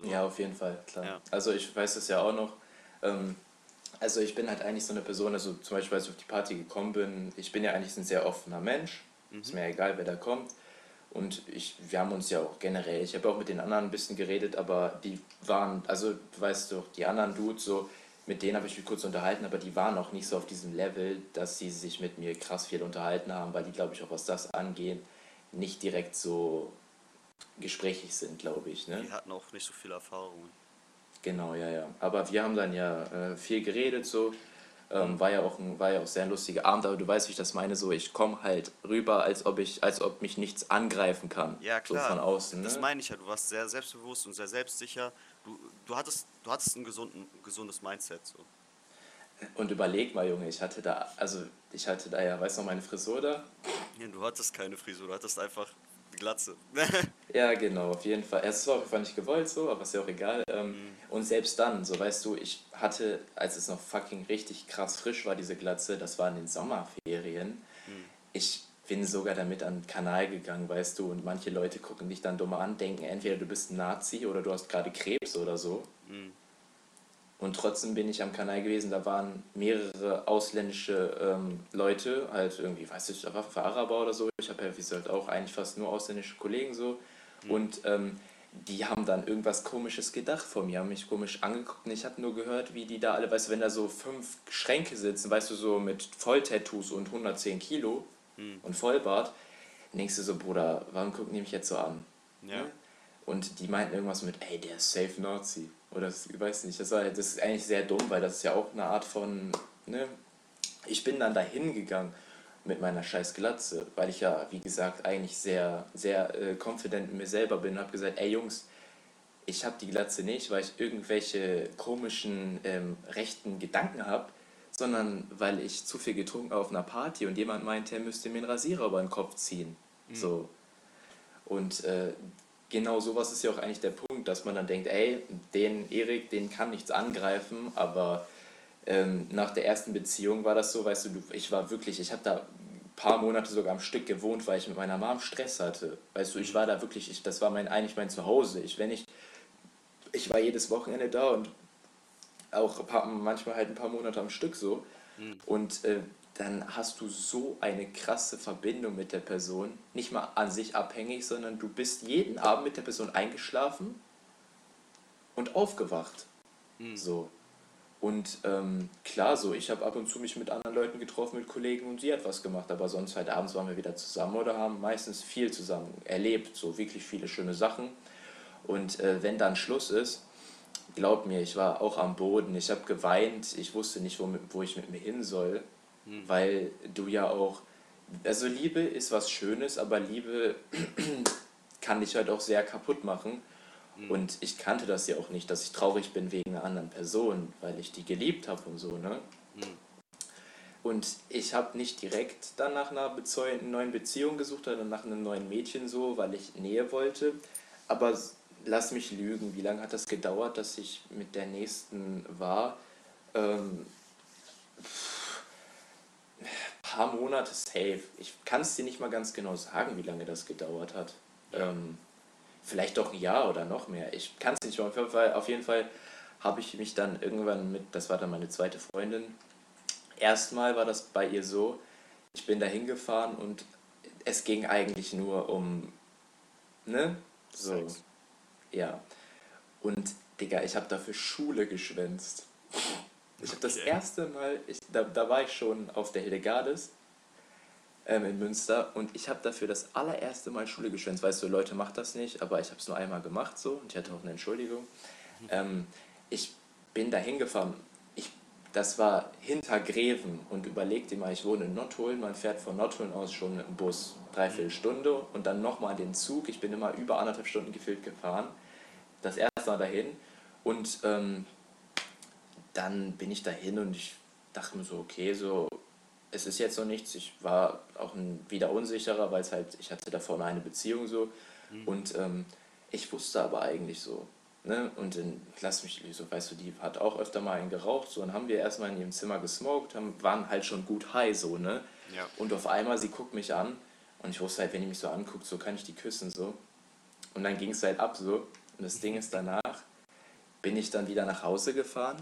So. Ja, auf jeden Fall, klar. Ja. Also ich weiß es ja auch noch. Ähm, also ich bin halt eigentlich so eine Person, also zum Beispiel als ich auf die Party gekommen bin, ich bin ja eigentlich ein sehr offener Mensch. Ist mir egal, wer da kommt. Und ich, wir haben uns ja auch generell, ich habe auch mit den anderen ein bisschen geredet, aber die waren, also du weißt doch, die anderen Dudes so, mit denen habe ich mich kurz unterhalten, aber die waren auch nicht so auf diesem Level, dass sie sich mit mir krass viel unterhalten haben, weil die, glaube ich, auch was das angeht, nicht direkt so gesprächig sind, glaube ich. Ne? Die hatten auch nicht so viele Erfahrungen. Genau, ja, ja. Aber wir haben dann ja äh, viel geredet, so. Ähm, war, ja auch ein, war ja auch sehr ein lustiger Abend, aber du weißt, wie ich das meine, so ich komme halt rüber, als ob ich, als ob mich nichts angreifen kann. Ja, klar. So von außen. Das ne? meine ich ja, du warst sehr selbstbewusst und sehr selbstsicher. Du, du, hattest, du hattest ein gesunden, gesundes Mindset. So. Und überleg mal, Junge, ich hatte da, also ich hatte da ja, weißt du noch, meine Frisur da? Ja, du hattest keine Frisur, du hattest einfach Glatze. Ja, genau, auf jeden Fall. Es war auf jeden Fall nicht gewollt so, aber ist ja auch egal. Ähm, Mhm. Und selbst dann, so weißt du, ich hatte, als es noch fucking richtig krass frisch war, diese Glatze, das war in den Sommerferien. Mhm. Ich bin sogar damit an den Kanal gegangen, weißt du, und manche Leute gucken dich dann dumm an, denken entweder du bist ein Nazi oder du hast gerade Krebs oder so. Mhm. Und trotzdem bin ich am Kanal gewesen, da waren mehrere ausländische ähm, Leute, halt irgendwie, weiß ich, da war Araber oder so. Ich habe ja, wie gesagt, auch eigentlich fast nur ausländische Kollegen so. Und ähm, die haben dann irgendwas Komisches gedacht von mir, haben mich komisch angeguckt und ich habe nur gehört, wie die da alle, weißt du, wenn da so fünf Schränke sitzen, weißt du, so mit Volltattoos und 110 Kilo und Vollbart, denkst du so, Bruder, warum gucken die mich jetzt so an? Ja. Und die meinten irgendwas mit, ey, der ist safe Nazi. Oder das, ich weiß nicht, das, war, das ist eigentlich sehr dumm, weil das ist ja auch eine Art von, ne? Ich bin dann dahin gegangen mit meiner scheiß Glatze, weil ich ja, wie gesagt, eigentlich sehr, sehr äh, confident in mir selber bin und habe gesagt, ey Jungs, ich habe die Glatze nicht, weil ich irgendwelche komischen ähm, rechten Gedanken habe, sondern weil ich zu viel getrunken habe auf einer Party und jemand meinte, er müsste mir einen Rasierer über den Kopf ziehen. So. Und äh, genau sowas ist ja auch eigentlich der Punkt, dass man dann denkt, ey, den Erik, den kann nichts angreifen, aber ähm, nach der ersten Beziehung war das so, weißt du, ich war wirklich, ich habe da ein paar Monate sogar am Stück gewohnt, weil ich mit meiner Mom Stress hatte. Weißt du, ich war da wirklich, ich, das war mein, eigentlich mein Zuhause. Ich, wenn ich, ich war jedes Wochenende da und auch paar, manchmal halt ein paar Monate am Stück so. Mhm. Und äh, dann hast du so eine krasse Verbindung mit der Person. Nicht mal an sich abhängig, sondern du bist jeden Abend mit der Person eingeschlafen und aufgewacht. Mhm. So. Und ähm, klar, so, ich habe ab und zu mich mit anderen Leuten getroffen, mit Kollegen und sie hat was gemacht, aber sonst halt abends waren wir wieder zusammen oder haben meistens viel zusammen erlebt, so wirklich viele schöne Sachen. Und äh, wenn dann Schluss ist, glaub mir, ich war auch am Boden, ich habe geweint, ich wusste nicht, wo, wo ich mit mir hin soll, hm. weil du ja auch, also Liebe ist was Schönes, aber Liebe kann dich halt auch sehr kaputt machen. Hm. Und ich kannte das ja auch nicht, dass ich traurig bin wegen einer anderen Person, weil ich die geliebt habe und so, ne? Hm. Und ich habe nicht direkt dann nach einer neuen Beziehung gesucht oder nach einem neuen Mädchen so, weil ich Nähe wollte. Aber lass mich lügen, wie lange hat das gedauert, dass ich mit der nächsten war? Ähm, paar Monate safe. Ich kann es dir nicht mal ganz genau sagen, wie lange das gedauert hat. Ähm, vielleicht doch ein Jahr oder noch mehr. Ich kann es nicht. Auf jeden Fall, auf jeden Fall habe ich mich dann irgendwann mit, das war dann meine zweite Freundin, erstmal war das bei ihr so, ich bin da hingefahren und es ging eigentlich nur um, ne? So. Sex. Ja. Und, Digga, ich habe dafür Schule geschwänzt. Ich habe das erste Mal, ich, da, da war ich schon auf der Hildegardis ähm, in Münster und ich habe dafür das allererste Mal Schule geschwänzt. Weißt du, Leute, macht das nicht, aber ich habe es nur einmal gemacht so und ich hatte auch eine Entschuldigung. Ähm, ich bin da hingefahren. Ich, das war hinter Greven und überleg dir mal, ich wohne in Nottuln, man fährt von Nottuln aus schon im Bus dreiviertel Stunde und dann nochmal den Zug. Ich bin immer über anderthalb Stunden gefühlt gefahren. Das erste Mal dahin und ähm, dann bin ich dahin und ich dachte mir so, okay, so, es ist jetzt noch nichts. Ich war auch ein, wieder unsicherer, weil es halt, ich hatte davor eine Beziehung so mhm. und ähm, ich wusste aber eigentlich so, ne, und dann lass mich, so, weißt du, die hat auch öfter mal einen geraucht, so, und haben wir erstmal in ihrem Zimmer gesmoked, haben, waren halt schon gut high, so, ne, ja. und auf einmal, sie guckt mich an und ich wusste halt, wenn die mich so anguckt, so kann ich die küssen, so, und dann ging es halt ab, so, und das Ding ist danach, bin ich dann wieder nach Hause gefahren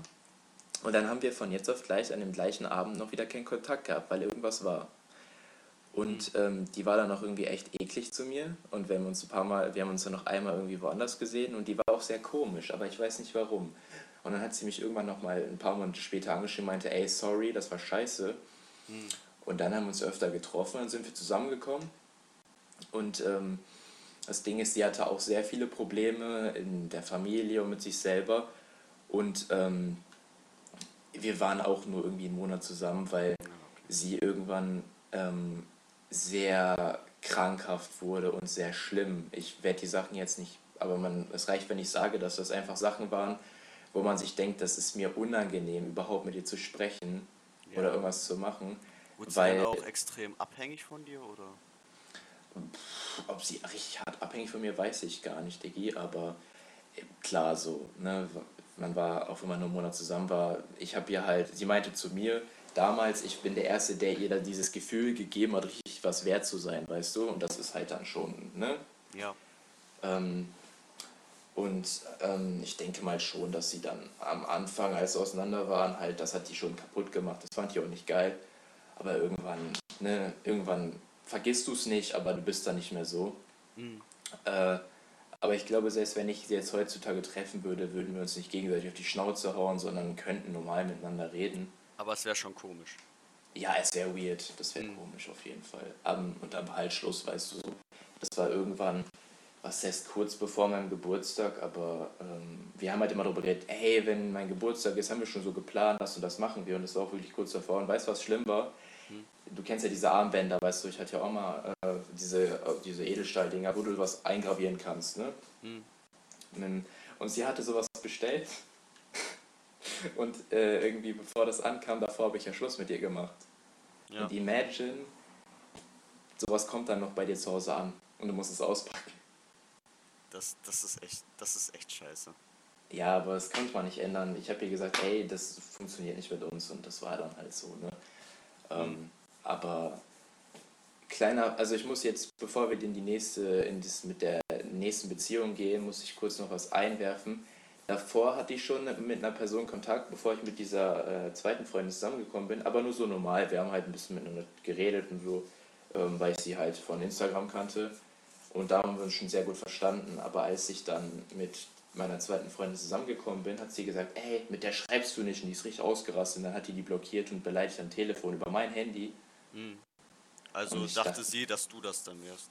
und dann haben wir von jetzt auf gleich an dem gleichen Abend noch wieder keinen Kontakt gehabt, weil irgendwas war. Und mhm. ähm, die war dann auch irgendwie echt eklig zu mir. Und wir haben uns ein paar Mal, wir haben uns dann noch einmal irgendwie woanders gesehen und die war auch sehr komisch, aber ich weiß nicht warum. Und dann hat sie mich irgendwann noch mal ein paar Monate später angeschrieben und meinte, ey, sorry, das war scheiße. Mhm. Und dann haben wir uns öfter getroffen, dann sind wir zusammengekommen. Und ähm, das Ding ist, sie hatte auch sehr viele Probleme in der Familie und mit sich selber. Und ähm, wir waren auch nur irgendwie einen Monat zusammen, weil sie irgendwann ähm, sehr krankhaft wurde und sehr schlimm. Ich werde die Sachen jetzt nicht, aber man, es reicht, wenn ich sage, dass das einfach Sachen waren, wo man sich denkt, das ist mir unangenehm, überhaupt mit ihr zu sprechen ja. oder irgendwas zu machen. Wurde sie weil, auch extrem abhängig von dir oder? Ob sie richtig hart abhängig von mir, weiß ich gar nicht, Diggi, aber äh, klar so, ne, man war, auch wenn man nur einen Monat zusammen war, ich habe ihr halt, sie meinte zu mir, damals, ich bin der Erste, der ihr dann dieses Gefühl gegeben hat, richtig was wert zu sein, weißt du? Und das ist halt dann schon, ne? Ja. Ähm, und ähm, ich denke mal schon, dass sie dann am Anfang, als sie auseinander waren, halt, das hat die schon kaputt gemacht. Das fand ich auch nicht geil. Aber irgendwann, ne, irgendwann vergisst du es nicht, aber du bist dann nicht mehr so. Mhm. Äh, aber ich glaube, selbst wenn ich sie jetzt heutzutage treffen würde, würden wir uns nicht gegenseitig auf die Schnauze hauen, sondern könnten normal miteinander reden. Aber es wäre schon komisch. Ja, es wäre weird. Das wäre mhm. komisch auf jeden Fall. Um, und am Halsschluss, weißt du, so. Das war irgendwann, was heißt kurz bevor meinem Geburtstag, aber ähm, wir haben halt immer darüber geredet, hey, wenn mein Geburtstag ist, haben wir schon so geplant, das und das machen wir. Und das war auch wirklich kurz davor. Und weißt du, was schlimm war? Du kennst ja diese Armbänder, weißt du, ich hatte ja auch mal äh, diese, äh, diese Edelstahldinger, wo du was eingravieren kannst, ne? Mhm. Und sie hatte sowas bestellt. Und äh, irgendwie, bevor das ankam, davor habe ich ja Schluss mit ihr gemacht. Ja. Und imagine, sowas kommt dann noch bei dir zu Hause an und du musst es auspacken. Das, das ist echt, das ist echt scheiße. Ja, aber das konnte man nicht ändern. Ich habe ihr gesagt, ey, das funktioniert nicht mit uns und das war dann halt so, ne? Ähm, aber kleiner, also ich muss jetzt, bevor wir in die nächste, in das mit der nächsten Beziehung gehen, muss ich kurz noch was einwerfen. Davor hatte ich schon mit einer Person Kontakt, bevor ich mit dieser äh, zweiten Freundin zusammengekommen bin, aber nur so normal. Wir haben halt ein bisschen miteinander geredet und so, ähm, weil ich sie halt von Instagram kannte. Und da haben wir uns schon sehr gut verstanden. Aber als ich dann mit meiner zweiten Freundin zusammengekommen bin, hat sie gesagt, ey, mit der schreibst du nicht. Und die ist richtig ausgerastet. Und dann hat die die blockiert und beleidigt am Telefon über mein Handy. Hm. Also dachte dachte- sie, dass du das dann wärst.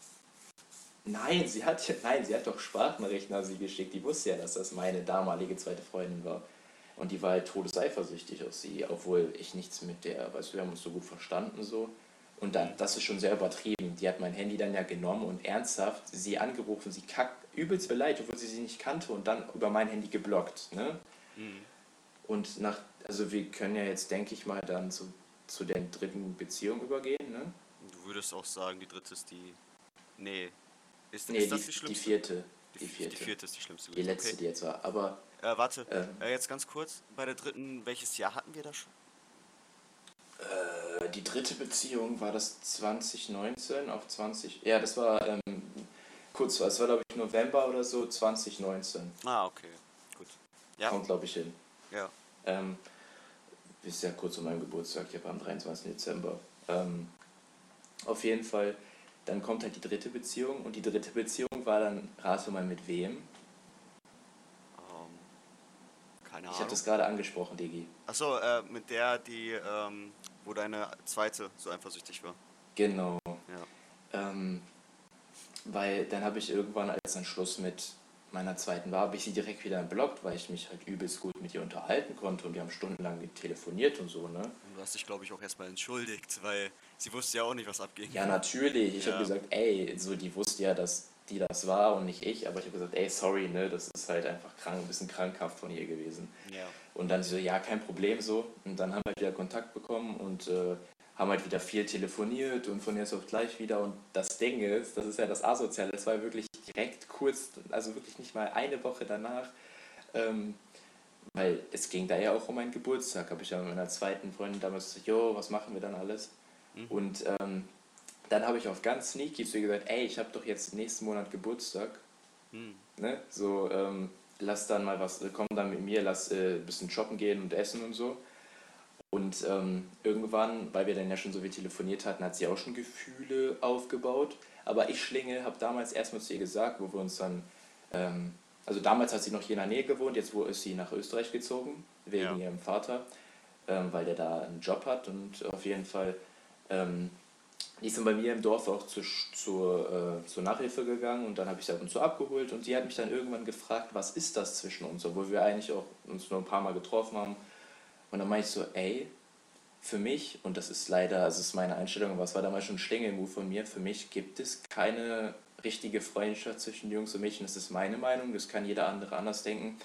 Nein, sie hat nein, sie hat doch Sprachnachrichten an sie geschickt. Die wusste ja, dass das meine damalige zweite Freundin war. Und die war halt todeseifersüchtig auf sie, obwohl ich nichts mit der, weißt du, wir haben uns so gut verstanden so. Und dann, das ist schon sehr übertrieben. Die hat mein Handy dann ja genommen und ernsthaft sie angerufen, sie kackt übelst beleidigt, obwohl sie sie nicht kannte und dann über mein Handy geblockt. Ne? Hm. Und nach, also wir können ja jetzt, denke ich mal, dann zu, zu der dritten Beziehung übergehen. Ne? Du würdest auch sagen, die dritte ist die. Nee. Ist, Nee, ist das die, die die schlimmste? vierte. Die, Die vierte. vierte. die vierte ist die schlimmste. Die letzte, Okay. die jetzt war. Aber Äh, warte, Ähm. äh, jetzt ganz kurz. Bei der dritten, welches Jahr hatten wir da schon? Äh, die dritte Beziehung war das 2019 auf 20. Ja, das war ähm, kurz, es war glaube ich November oder so, 2019. Ah, okay. Gut. Ja. Kommt glaube ich hin. Ja. Ähm, ist ja kurz um meinen Geburtstag, ich habe am 23. Dezember. Ähm, auf jeden Fall, dann kommt halt die dritte Beziehung und die dritte Beziehung war dann, rate mal mit wem? Ähm, keine Ich Ahnung. habe das gerade angesprochen, Digi. Achso, äh, mit der, die, ähm, wo deine zweite so eifersüchtig war. Genau. Ja. Ähm, weil dann habe ich irgendwann, als dann Schluss mit meiner zweiten war, habe ich sie direkt wieder entblockt, weil ich mich halt übelst gut mit ihr unterhalten konnte und wir haben stundenlang telefoniert und so, ne? Und du hast dich, glaube ich, auch erstmal entschuldigt, weil sie wusste ja auch nicht, was abging. Ja, natürlich. Ich Ja. habe gesagt, ey, so die wusste ja, dass die das war und nicht ich, aber ich habe gesagt, ey, sorry, ne, das ist halt einfach krank, ein bisschen krankhaft von ihr gewesen. Ja. Und dann so, ja, kein Problem so. Und dann haben wir wieder Kontakt bekommen und äh, haben halt wieder viel telefoniert und von jetzt auf gleich wieder. Und das Ding ist, das ist ja das Asoziale, das war wirklich direkt kurz, also wirklich nicht mal eine Woche danach. Ähm, weil es ging da ja auch um meinen Geburtstag, habe ich ja mit meiner zweiten Freundin damals gesagt, jo, was machen wir dann alles? Mhm. Und ähm, dann habe ich auf ganz sneaky zu ihr gesagt, ey, ich habe doch jetzt nächsten Monat Geburtstag Hm. ne? So, ähm, lass dann mal was, komm dann mit mir, lass äh, ein bisschen shoppen gehen und essen und so. Und ähm, irgendwann, weil wir dann ja schon so viel telefoniert hatten, hat sie auch schon Gefühle aufgebaut. Aber ich, Schlinge, habe damals erstmal zu ihr gesagt, wo wir uns dann, ähm, also damals hat sie noch hier in der Nähe gewohnt, jetzt wo ist sie nach Österreich gezogen, wegen Ja. ihrem Vater, ähm, weil der da einen Job hat und auf jeden Fall, ähm, die dann bei mir im Dorf auch zur, zur, äh, zur Nachhilfe gegangen und dann habe ich sie ab und zu abgeholt und sie hat mich dann irgendwann gefragt, was ist das zwischen uns, obwohl wir eigentlich auch uns nur ein paar Mal getroffen haben. Und dann meinte ich so, ey, für mich, und das ist leider, also es ist meine Einstellung, aber es war damals schon ein Schlingelmove von mir, für mich gibt es keine richtige Freundschaft zwischen Jungs und Mädchen. Das ist meine Meinung, das kann jeder andere anders denken.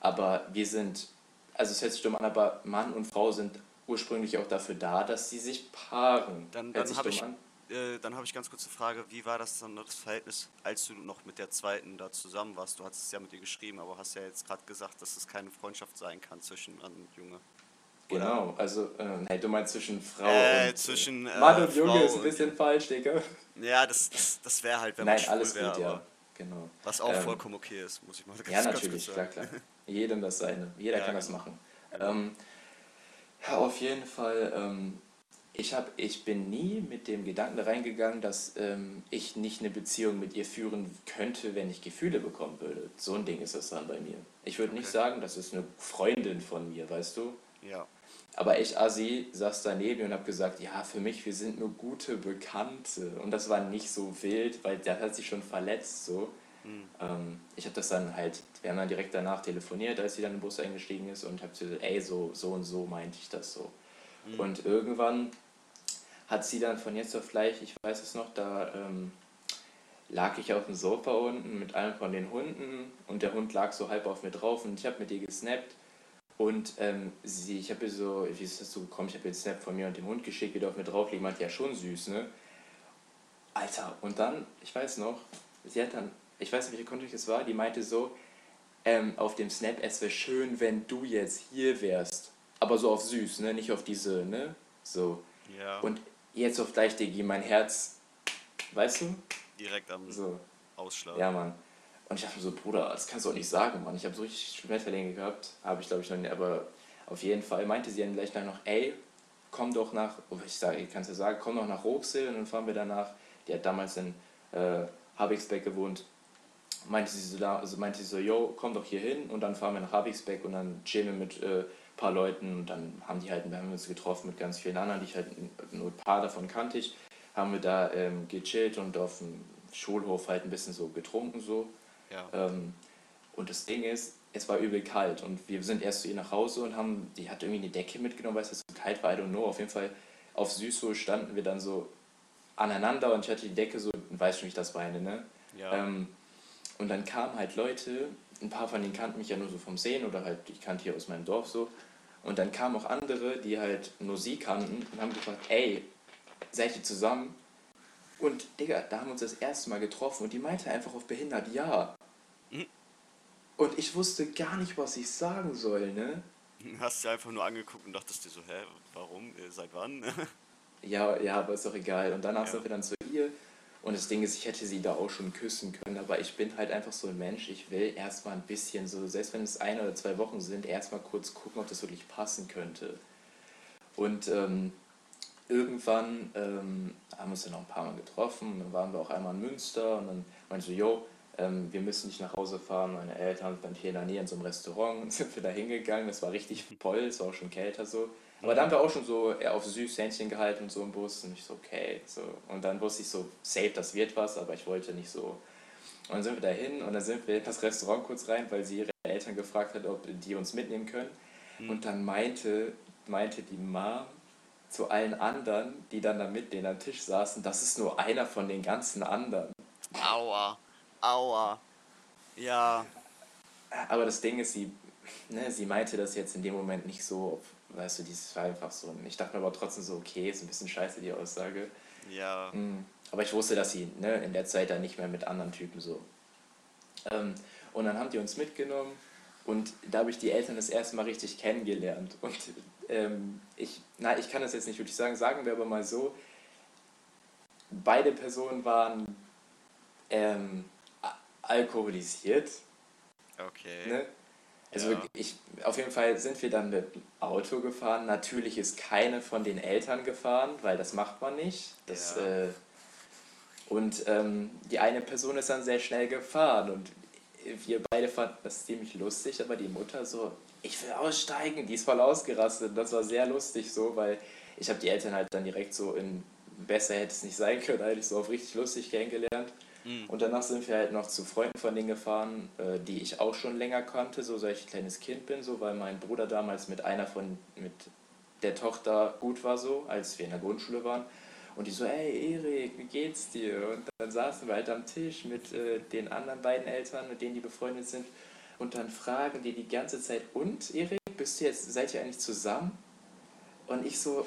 Aber wir sind, also es hört sich dumm an, aber Mann und Frau sind ursprünglich auch dafür da, dass sie sich paaren. Dann, dann habe ich, äh, dann hab ich ganz kurz eine Frage. Wie war das dann das Verhältnis, als du noch mit der zweiten da zusammen warst? Du hast es ja mit ihr geschrieben, aber hast ja jetzt gerade gesagt, dass es keine Freundschaft sein kann zwischen Mann und Junge. Genau, also, äh, hey, du meinst zwischen Frau Äh, und. zwischen, äh, Mann und Junge Frau ist ein bisschen falsch, Digga. Ja, das, das, das wäre halt, wenn Nein, man schwul alles wäre, gut, ja. Genau. was auch Ähm, vollkommen okay ist, muss ich mal ganz, Ja, natürlich, klar, klar. Jedem das seine. Jeder Ja, kann das genau. machen. Ähm, ja, auf jeden Fall, ähm, ich, hab, ich bin nie mit dem Gedanken da reingegangen, dass ähm, ich nicht eine Beziehung mit ihr führen könnte, wenn ich Gefühle bekommen würde. So ein Ding ist das dann bei mir. Ich würde nicht Okay. sagen, das ist eine Freundin von mir, weißt du? Ja. Aber ich, Assi, saß daneben und habe gesagt, ja, für mich, wir sind nur gute Bekannte. Und das war nicht so wild, weil der hat sich schon verletzt, so. Hm. Ähm, ich habe das dann halt, wir haben dann direkt danach telefoniert, als sie dann im Bus eingestiegen ist und habe gesagt, ey, so, so und so meinte ich das so. Hm. Und irgendwann hat sie dann von jetzt auf gleich, ich weiß es noch, da ähm, lag ich auf dem Sofa unten mit einem von den Hunden und der Hund lag so halb auf mir drauf und ich habe mit ihr gesnappt und ähm, sie, ich habe ihr so, wie ist das so gekommen, ich habe ihr einen Snap von mir und dem Hund geschickt, wie der auf mir drauf liegt, meinte ja schon süß, ne? Alter, und dann, ich weiß noch, sie hat dann, ich weiß nicht, welche Kontext es war, die meinte so, ähm, auf dem Snap, es wäre schön, wenn du jetzt hier wärst. Aber so auf süß, ne? Nicht auf diese, ne? So. Ja. Und jetzt auf gleich, Digi, mein Herz, weißt du? Direkt am So. Ausschlag. Ja, Mann. Und ich dachte mir so, Bruder, das kannst du auch nicht sagen, Mann. Ich habe so richtig Schmetterlinge gehabt. Habe ich, glaube ich, noch nie. Aber auf jeden Fall meinte sie dann gleich noch, ey, komm doch nach, ich sage, ich kann es ja sagen, komm doch nach Roxil und dann fahren wir danach. Die hat damals in äh, Habixbeck gewohnt. Meinte sie so, also meinte sie so, yo, komm doch hier hin und dann fahren wir nach Habixbeck und dann chillen wir mit äh, ein paar Leuten und dann haben die halt, wir haben uns getroffen mit ganz vielen anderen, die ich halt, nur ein paar davon kannte ich, haben wir da ähm, gechillt und auf dem Schulhof halt ein bisschen so getrunken so. Ja. Ähm, und das Ding ist, es war übel kalt und wir sind erst zu ihr nach Hause und haben, die hat irgendwie eine Decke mitgenommen, weil es so kalt war, I don't know. Auf jeden Fall auf Süßhof standen wir dann so aneinander und ich hatte die Decke so, du weißt schon, wie ich das meine, ne? Ja. Ähm, und dann kamen halt Leute, ein paar von denen kannten mich ja nur so vom Sehen oder halt, ich kannte hier aus meinem Dorf so. Und dann kamen auch andere, die halt nur sie kannten und haben gefragt, ey, seid ihr zusammen? Und Digga, da haben wir uns das erste Mal getroffen und die meinte einfach auf behindert, ja. Und ich wusste gar nicht, was ich sagen soll, ne? Hast du einfach nur angeguckt und dachtest dir so, hä, warum? Äh, Seit wann? Ja, ja, aber ist doch egal. Und danach Ja. sind wir dann zu ihr. Und das Ding ist, ich hätte sie da auch schon küssen können, aber ich bin halt einfach so ein Mensch. Ich will erstmal ein bisschen so, selbst wenn es ein oder zwei Wochen sind, erstmal kurz gucken, ob das wirklich passen könnte. Und ähm, irgendwann ähm, haben wir uns dann noch ein paar Mal getroffen. Und dann waren wir auch einmal in Münster und dann meinte ich so, yo, wir müssen nicht nach Hause fahren. Meine Eltern sind hier in der Nähe in so einem Restaurant und sind wir da hingegangen. Das war richtig voll, es war auch schon kälter so. Aber da haben wir auch schon so eher auf süß Händchen gehalten und so im Bus und ich so, okay. So. Und dann wusste ich so, safe, das wird was, aber ich wollte nicht so. Und dann sind wir da hin und dann sind wir in das Restaurant kurz rein, weil sie ihre Eltern gefragt hat, ob die uns mitnehmen können. Und dann meinte, meinte die Mom zu allen anderen, die dann da mit denen am Tisch saßen, das ist nur einer von den ganzen anderen. Aua. Aua. Ja. Aber das Ding ist, sie, ne, sie meinte das jetzt in dem Moment nicht so, weißt du, dieses war einfach so. Und ich dachte mir aber trotzdem so, okay, ist ein bisschen scheiße die Aussage. Ja. Mm, Aber ich wusste, dass sie ne, in der Zeit dann nicht mehr mit anderen Typen so. Ähm, und dann haben die uns mitgenommen und da habe ich die Eltern das erste Mal richtig kennengelernt. Und ähm, ich, na, ich kann das jetzt nicht wirklich sagen, sagen wir aber mal so, beide Personen waren ähm, alkoholisiert. Okay. Ne? Also Ja. ich, auf jeden Fall sind wir dann mit dem Auto gefahren. Natürlich ist keine von den Eltern gefahren, weil das macht man nicht. Das, Ja. äh, und ähm, die eine Person ist dann sehr schnell gefahren und wir beide fanden das ziemlich lustig, aber die Mutter so, ich will aussteigen, die ist voll ausgerastet. Das war sehr lustig so, weil ich habe die Eltern halt dann direkt so in, besser hätte es nicht sein können, eigentlich so auf richtig lustig kennengelernt. Mhm. Und danach sind wir halt noch zu Freunden von denen gefahren, äh, die ich auch schon länger kannte, so seit ich ein kleines Kind bin, so weil mein Bruder damals mit einer von, mit der Tochter gut war, so, als wir in der Grundschule waren. Und die so, ey Erik, wie geht's dir? Und dann saßen wir halt am Tisch mit äh, den anderen beiden Eltern, mit denen die befreundet sind. Und dann fragen die die ganze Zeit, und Erik, bist du jetzt, seid ihr eigentlich zusammen? Und ich so,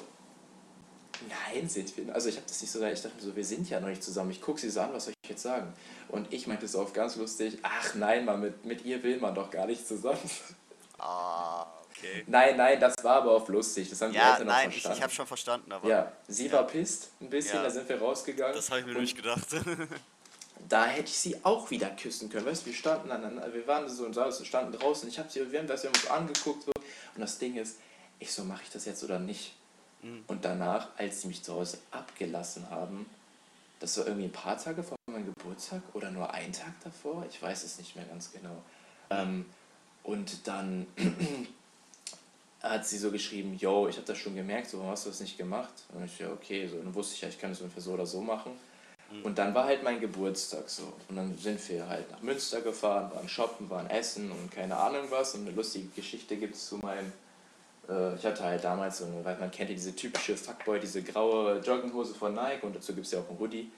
Nein, sind wir. Also ich habe das nicht so, ich dachte mir so, wir sind ja noch nicht zusammen. Ich gucke sie so an, was soll ich jetzt sagen? Und ich meinte so auf ganz lustig, ach nein, Mann, mit, mit ihr will man doch gar nicht zusammen. Ah, okay. nein, nein, das war aber auf lustig. Das haben die Ja, Eltern auch nein, ich, verstanden. ich habe schon verstanden, aber ja, sie Ja. war pisst ein bisschen, Ja. da sind wir rausgegangen. das habe ich mir nicht gedacht. da hätte ich sie auch wieder küssen können. Weißt du, wir standen aneinander, wir waren so und saßen, standen draußen, ich habe sie, wir haben das, wir haben uns angeguckt so. Und das Ding ist, ich so, mache ich das jetzt oder nicht? Mhm. Und danach, als sie mich zu Hause abgelassen haben, das war irgendwie ein paar Tage vor meinem Geburtstag oder nur ein Tag davor, ich weiß es nicht mehr ganz genau. Ähm, und dann hat sie so geschrieben, yo, ich habe das schon gemerkt, so, warum hast du das nicht gemacht? Und ich ja, okay, so, dann wusste ich ja, ich kann es ungefähr so oder so machen. Und dann war halt mein Geburtstag so. Und dann sind wir halt nach Münster gefahren, waren shoppen, waren essen und keine Ahnung was. Und eine lustige Geschichte gibt es zu meinem. Äh, ich hatte halt damals weil man kennt ja diese typische Fuckboy, diese graue Jogginghose von Nike und dazu gibt es ja auch einen Hoodie.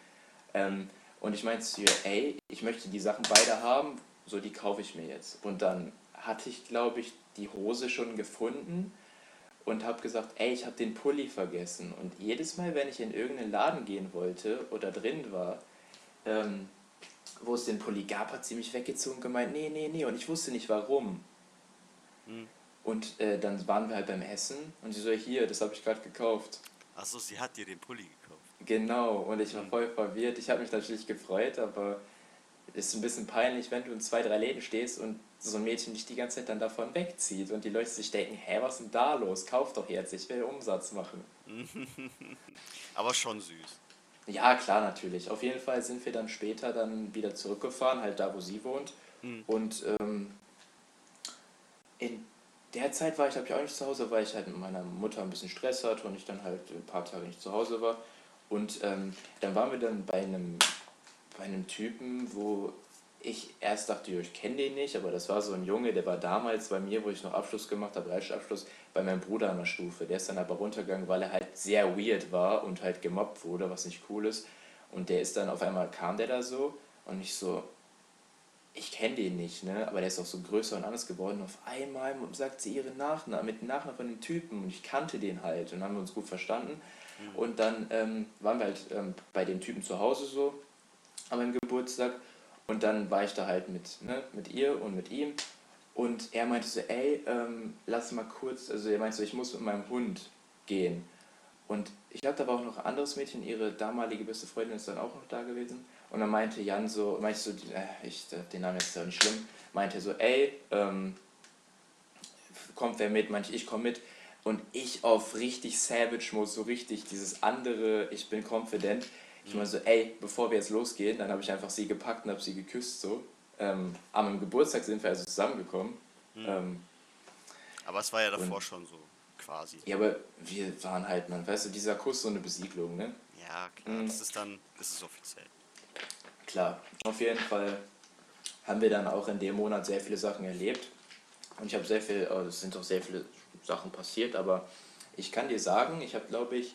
Ähm, und ich meinte zu ihr, ey, ich möchte die Sachen beide haben, so die kaufe ich mir jetzt. Und dann hatte ich, glaube ich, die Hose schon gefunden und habe gesagt, ey, ich habe den Pulli vergessen. Und jedes Mal, wenn ich in irgendeinen Laden gehen wollte oder drin war, ähm, wo es den Pulli gab, hat sie mich weggezogen und gemeint, nee, nee, nee. Und ich wusste nicht warum. Hm. Und äh, dann waren wir halt beim Essen und sie so, hier, das habe ich gerade gekauft. Achso, sie hat dir den Pulli gekauft. Genau, und ich war voll verwirrt. Ich habe mich natürlich gefreut, aber es ist ein bisschen peinlich, wenn du in zwei, drei Läden stehst und so ein Mädchen dich die ganze Zeit dann davon wegzieht und die Leute sich denken, hä, was ist denn da los? Kauf doch jetzt, ich will Umsatz machen. Aber schon süß. Ja, klar, natürlich. Auf jeden Fall sind wir dann später dann wieder zurückgefahren, halt da, wo sie wohnt. Hm. Und ähm, in der Zeit war ich, glaube ich, auch nicht zu Hause, weil ich halt mit meiner Mutter ein bisschen Stress hatte und ich dann halt ein paar Tage nicht zu Hause war. Und ähm, dann waren wir dann bei einem, bei einem Typen, wo ich erst dachte, ich kenne den nicht, aber das war so ein Junge, der war damals bei mir, wo ich noch Abschluss gemacht habe, Realschulabschluss, bei meinem Bruder an der Stufe. Der ist dann aber runtergegangen, weil er halt sehr weird war und halt gemobbt wurde, was nicht cool ist. Und der ist dann auf einmal, kam der da so und ich so, ich kenne den nicht, ne? aber der ist auch so größer und anders geworden. Auf einmal sagt sie ihren Nachnamen, mit dem Nachnamen von dem Typen und ich kannte den halt und haben wir uns gut verstanden. Und dann ähm, waren wir halt ähm, bei dem Typen zu Hause so an meinem Geburtstag und dann war ich da halt mit, ne, mit ihr und mit ihm und er meinte so, ey, ähm, lass mal kurz, also er meinte so, ich muss mit meinem Hund gehen. Und ich glaube, da war auch noch ein anderes Mädchen, ihre damalige beste Freundin ist dann auch noch da gewesen. Und dann meinte Jan so, meinte so, äh, ich, den Namen ist ja nicht schlimm, meinte so, ey, ähm, kommt wer mit? Meinte ich, ich komm mit. Und ich auf richtig Savage-Mode, so richtig dieses andere, ich bin confident. Ich meine so, ey, bevor wir jetzt losgehen, dann habe ich einfach sie gepackt und habe sie geküsst so. Ähm, am Geburtstag sind wir also zusammengekommen. Ähm, Aber es war ja davor Und- schon so, quasi. ja, aber wir waren halt, man, weißt du, dieser Kuss so eine Besiegelung, ne? Ja, klar. Mhm. Das ist dann, das ist offiziell. Klar, auf jeden Fall haben wir dann auch in dem Monat sehr viele Sachen erlebt. Und ich habe sehr viel, oh, es sind auch sehr viele Sachen passiert, aber ich kann dir sagen, ich habe, glaube ich,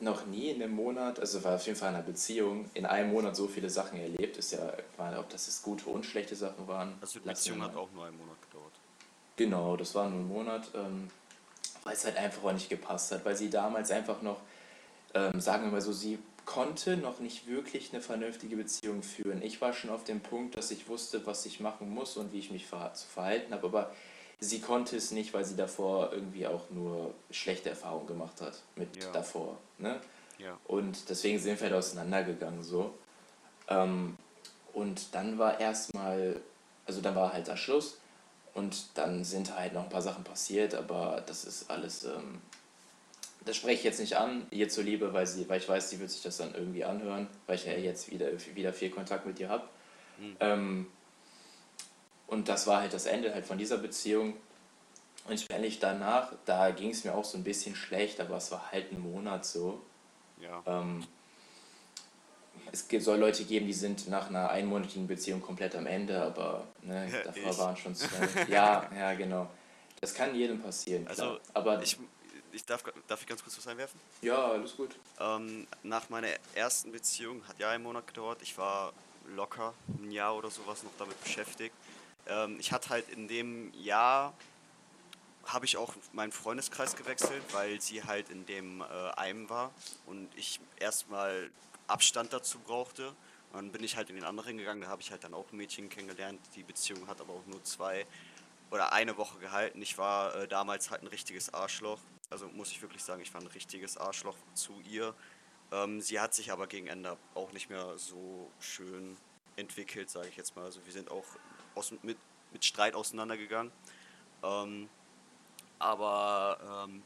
noch nie in einem Monat, also war auf jeden Fall in einer Beziehung, in einem Monat so viele Sachen erlebt. Ist ja, meine, ob das jetzt gute und schlechte Sachen waren. Also die Beziehung hat auch nur einen Monat gedauert. Genau, das war nur ein Monat, ähm, weil es halt einfach auch nicht gepasst hat, weil sie damals einfach noch, ähm, sagen wir mal so, sie konnte noch nicht wirklich eine vernünftige Beziehung führen. Ich war schon auf dem Punkt, dass ich wusste, was ich machen muss und wie ich mich verha zu verhalten habe, aber sie konnte es nicht, weil sie davor irgendwie auch nur schlechte Erfahrungen gemacht hat mit Ja. davor. Ne? Ja. Und deswegen sind wir halt auseinandergegangen so. Ähm, und dann war erstmal, also dann war halt der Schluss und dann sind halt noch ein paar Sachen passiert, aber das ist alles, ähm, das spreche ich jetzt nicht an, ihr zuliebe, weil, sie, weil ich weiß, sie wird sich das dann irgendwie anhören, weil ich ja jetzt wieder, wieder viel Kontakt mit ihr habe. Mhm. Ähm, und das war halt das Ende halt von dieser Beziehung. Und ich bin ehrlich, danach, da ging es mir auch so ein bisschen schlecht, aber es war halt ein Monat so. Ja. Ähm, es soll Leute geben, die sind nach einer einmonatigen Beziehung komplett am Ende, aber ne, davor ich. waren schon zwei. Ja, ja, genau. Das kann jedem passieren, klar. Also, aber Ich, ich darf, darf ich ganz kurz was einwerfen? ja, alles gut. Ähm, nach meiner ersten Beziehung hat ja ein Monat gedauert. Ich war locker ein Jahr oder sowas noch damit beschäftigt. Ähm, ich hatte halt in dem Jahr habe ich auch meinen Freundeskreis gewechselt, weil sie halt in dem äh, einem war und ich erstmal Abstand dazu brauchte. Dann bin ich halt in den anderen gegangen, da habe ich halt dann auch ein Mädchen kennengelernt. Die Beziehung hat aber auch nur zwei oder eine Woche gehalten. Ich war äh, damals halt ein richtiges Arschloch. Also muss ich wirklich sagen, ich war ein richtiges Arschloch zu ihr. Ähm, sie hat sich aber gegen Ende auch nicht mehr so schön entwickelt, sage ich jetzt mal. Also wir sind auch aus, mit, mit Streit auseinandergegangen. Ähm, aber ähm,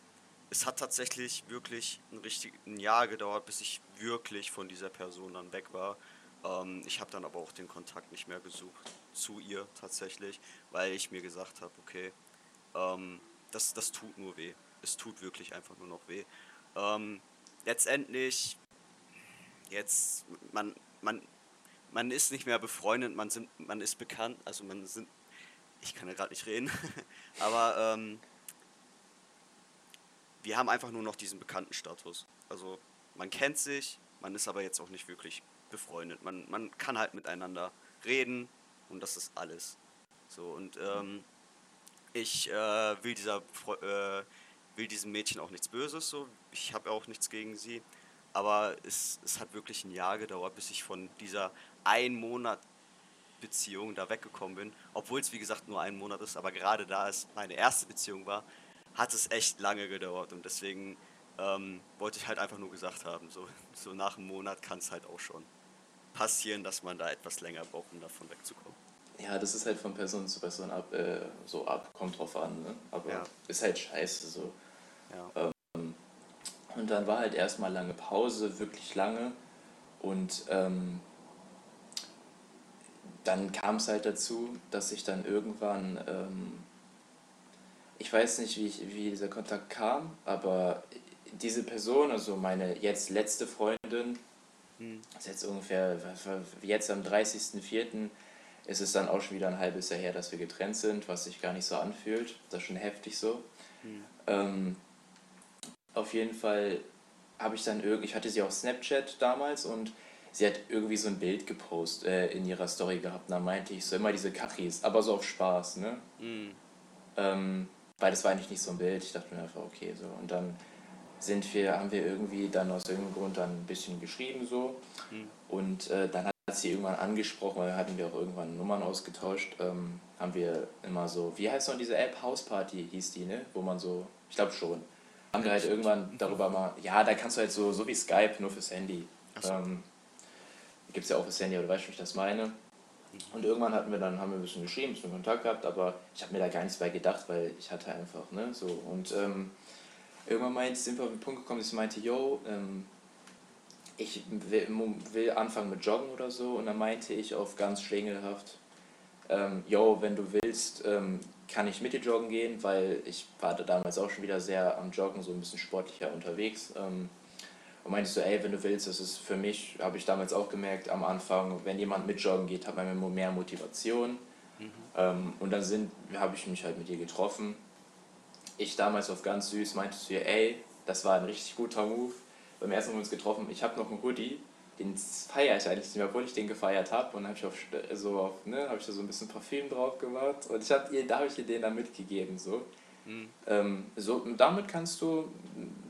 es hat tatsächlich wirklich ein, richtig, ein Jahr gedauert, bis ich wirklich von dieser Person dann weg war. Ähm, ich habe dann aber auch den Kontakt nicht mehr gesucht zu ihr tatsächlich, weil ich mir gesagt habe, okay, ähm, das, das tut nur weh. Es tut wirklich einfach nur noch weh. Ähm, letztendlich, jetzt, man, man, man ist nicht mehr befreundet, man, sind, man ist bekannt, also man sind, ich kann ja gerade nicht reden, aber ähm, wir haben einfach nur noch diesen bekannten Status. Also man kennt sich, man ist aber jetzt auch nicht wirklich befreundet. Man, man kann halt miteinander reden und das ist alles. So und ähm, ich äh, will dieser Fre- äh, will diesem Mädchen auch nichts Böses. So, ich habe auch nichts gegen sie. Aber es, es hat wirklich ein Jahr gedauert, bis ich von dieser ein Monat Beziehung da weggekommen bin. Obwohl es wie gesagt nur ein Monat ist, aber gerade da es meine erste Beziehung war, hat es echt lange gedauert. Und deswegen ähm, wollte ich halt einfach nur gesagt haben, so, so nach einem Monat kann es halt auch schon passieren, dass man da etwas länger braucht, um davon wegzukommen. Ja, das ist halt von Person zu Person ab, äh, so ab, kommt drauf an, ne? Aber Ja. ist halt scheiße so. Ja. Und dann war halt erstmal lange Pause, wirklich lange. Und ähm, dann kam es halt dazu, dass ich dann irgendwann, ähm, ich weiß nicht, wie, ich, wie dieser Kontakt kam, aber diese Person, also meine jetzt letzte Freundin, Hm. ist jetzt ungefähr, jetzt am 30.04. ist es dann auch schon wieder ein halbes Jahr her, dass wir getrennt sind, was sich gar nicht so anfühlt. Das ist schon heftig so. Hm. Ähm, auf jeden Fall habe ich dann irgendwie, ich hatte sie auf Snapchat damals und sie hat irgendwie so ein Bild gepostet äh, in ihrer Story gehabt. Und da meinte ich so immer diese Kachis, aber so auf Spaß, ne? Hm. Ähm, weil das war eigentlich nicht so ein Bild. Ich dachte mir einfach, okay, so. Und dann sind wir, haben wir irgendwie dann aus irgendeinem Grund dann ein bisschen geschrieben so. Hm. Und äh, dann hat sie irgendwann angesprochen, weil hatten wir auch irgendwann Nummern ausgetauscht, ähm, haben wir immer so, wie heißt noch diese App? Houseparty hieß die, ne? Wo man so, ich glaube schon. Haben wir halt irgendwann darüber mal, ja, da kannst du halt so, so wie Skype, nur fürs Handy. So. Ähm, Gibt es ja auch fürs Handy, oder weißt du, wie ich das meine? Und irgendwann hatten wir dann, haben wir ein bisschen geschrieben, ein bisschen Kontakt gehabt, aber ich habe mir da gar nichts bei gedacht, weil ich hatte einfach, ne, so. Und ähm, irgendwann meint, sind wir auf den Punkt gekommen, dass ich meinte, yo, ähm, ich will, will anfangen mit Joggen oder so. Und dann meinte ich auf ganz schwingelhaft, ähm, yo, wenn du willst, ähm, kann ich mit dir joggen gehen, weil ich war da damals auch schon wieder sehr am Joggen, so ein bisschen sportlicher unterwegs. Ähm, und meinte so, ey, wenn du willst, das ist für mich, habe ich damals auch gemerkt am Anfang, wenn jemand mit joggen geht, hat man mehr Motivation. Ähm, und dann sind, habe ich mich halt mit ihr getroffen. Ich damals auf ganz süß meinte zu ihr, ey, das war ein richtig guter Move. Beim ersten Mal haben wir uns getroffen, ich habe noch einen Hoodie, den feiere ich eigentlich nicht mehr, obwohl ich den gefeiert habe. Und dann habe ich, auf, St- so auf, ne, hab ich da so ein bisschen Parfüm drauf gemacht. Und ich hab ihr, da habe ich ihr den dann mitgegeben. So. Hm. Ähm, so, damit kannst du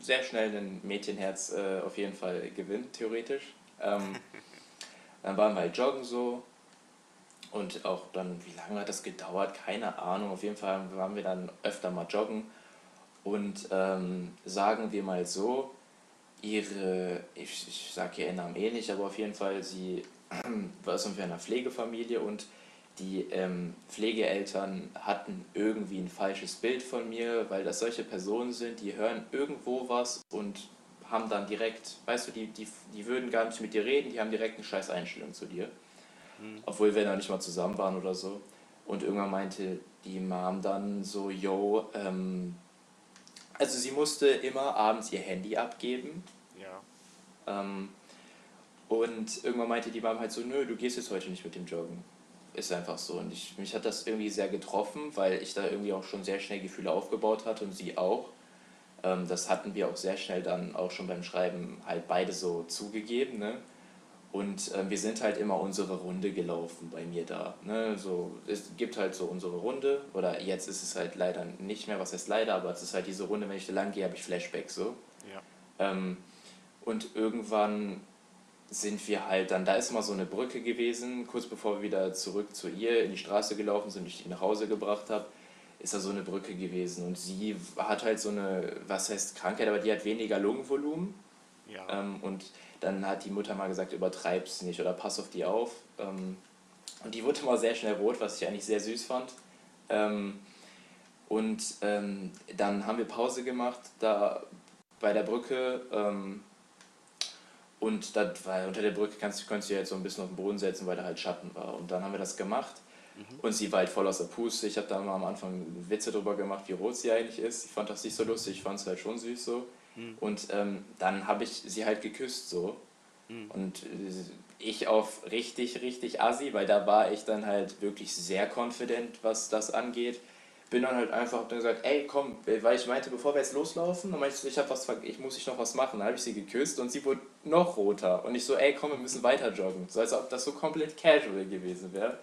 sehr schnell ein Mädchenherz äh, auf jeden Fall gewinnen, theoretisch. Ähm, dann waren wir halt joggen so. Und auch dann, wie lange hat das gedauert? Keine Ahnung. Auf jeden Fall waren wir dann öfter mal joggen. Und ähm, sagen wir mal so, ihre, ich, ich sage ihr Namen eh nicht, aber auf jeden Fall, sie war aus einer Pflegefamilie und die ähm, Pflegeeltern hatten irgendwie ein falsches Bild von mir, weil das solche Personen sind, die hören irgendwo was und haben dann direkt, weißt du, die, die, die würden gar nicht mit dir reden, die haben direkt eine scheiß Einstellung zu dir. Obwohl wir noch nicht mal zusammen waren oder so. Und irgendwann meinte die Mom dann so, yo, ähm, also sie musste immer abends ihr Handy abgeben. Ja. Ähm, und irgendwann meinte die Mom halt so, nö, du gehst jetzt heute nicht mit dem Joggen. Ist einfach so. Und ich, mich hat das irgendwie sehr getroffen, weil ich da irgendwie auch schon sehr schnell Gefühle aufgebaut hatte und sie auch. Ähm, das hatten wir auch sehr schnell dann auch schon beim Schreiben halt beide so zugegeben. Ne? Und ähm, wir sind halt immer unsere Runde gelaufen bei mir da. Ne? So, es gibt halt so unsere Runde, oder jetzt ist es halt leider nicht mehr, was heißt leider, aber es ist halt diese Runde, wenn ich da lang gehe, habe ich Flashbacks so. Ja. Ähm, und irgendwann sind wir halt dann, da ist immer so eine Brücke gewesen, kurz bevor wir wieder zurück zu ihr in die Straße gelaufen sind und ich die nach Hause gebracht habe, ist da so eine Brücke gewesen. Und sie hat halt so eine, was heißt Krankheit, aber die hat weniger Lungenvolumen. Ja. Ähm, und dann hat die Mutter mal gesagt, übertreib's nicht oder pass auf die auf. Ähm, und die wurde mal sehr schnell rot, was ich eigentlich sehr süß fand. Ähm, und ähm, dann haben wir Pause gemacht, da bei der Brücke. Ähm, und da, weil unter der Brücke kannst, konntest du jetzt so ein bisschen auf den Boden setzen, weil da halt Schatten war. Und dann haben wir das gemacht. Und sie war halt voll aus der Puste. Ich habe da mal am Anfang Witze drüber gemacht, wie rot sie eigentlich ist. Ich fand das nicht so lustig, ich fand es halt schon süß so. Und ähm, dann habe ich sie halt geküsst so. Und äh, ich auf richtig, richtig assi, weil da war ich dann halt wirklich sehr confident, was das angeht. Bin dann halt einfach dann gesagt, ey komm, weil ich meinte, bevor wir jetzt loslaufen, dann meinte ich, ich, hab was, ich muss ich noch was machen. Dann habe ich sie geküsst und sie wurde noch roter. Und ich so, ey komm, wir müssen weiter joggen. So als ob das so komplett casual gewesen wäre.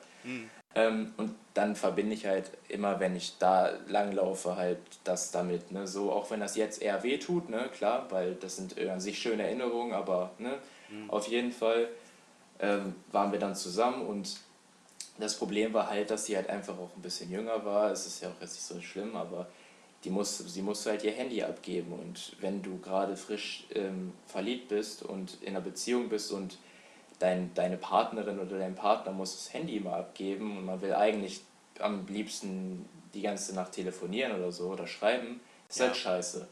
Ähm, und dann verbinde ich halt immer, wenn ich da langlaufe, halt das damit. Ne? So, auch wenn das jetzt eher weh tut, ne? klar, weil das sind an sich schöne Erinnerungen, aber ne? Mhm. auf jeden Fall ähm, waren wir dann zusammen und das Problem war halt, dass sie halt einfach auch ein bisschen jünger war. Es ist ja auch jetzt nicht so schlimm, aber die muss, sie musste halt ihr Handy abgeben. Und wenn du gerade frisch ähm, verliebt bist und in einer Beziehung bist und dein, deine Partnerin oder dein Partner muss das Handy immer abgeben und man will eigentlich am liebsten die ganze Nacht telefonieren oder so oder schreiben, ist halt ja. halt scheiße.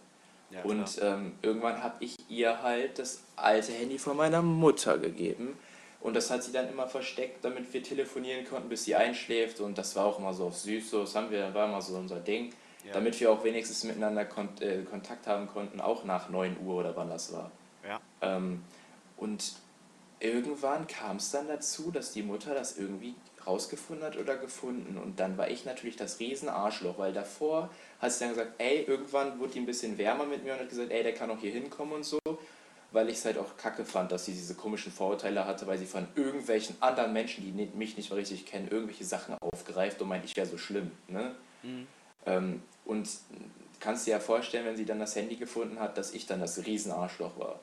Ja, und ähm, irgendwann habe ich ihr halt das alte Handy von meiner Mutter gegeben. Und das hat sie dann immer versteckt, damit wir telefonieren konnten, bis sie einschläft. Und das war auch immer so auf süß, so, das haben wir, war immer so unser Ding. Ja. Damit wir auch wenigstens miteinander kont äh, Kontakt haben konnten, auch nach 9 Uhr oder wann das war. Ja. Ähm, und irgendwann kam es dann dazu, dass die Mutter das irgendwie rausgefunden hat oder gefunden. Und dann war ich natürlich das Riesenarschloch, weil davor hat sie dann gesagt, ey, irgendwann wurde die ein bisschen wärmer mit mir und hat gesagt, ey, der kann auch hier hinkommen und so. Weil ich es halt auch kacke fand, dass sie diese komischen Vorurteile hatte, weil sie von irgendwelchen anderen Menschen, die mich nicht mal richtig kennen, irgendwelche Sachen aufgreift und meint, ich wäre so schlimm. Ne? Mhm. Ähm, und kannst dir ja vorstellen, wenn sie dann das Handy gefunden hat, dass ich dann das Riesenarschloch war.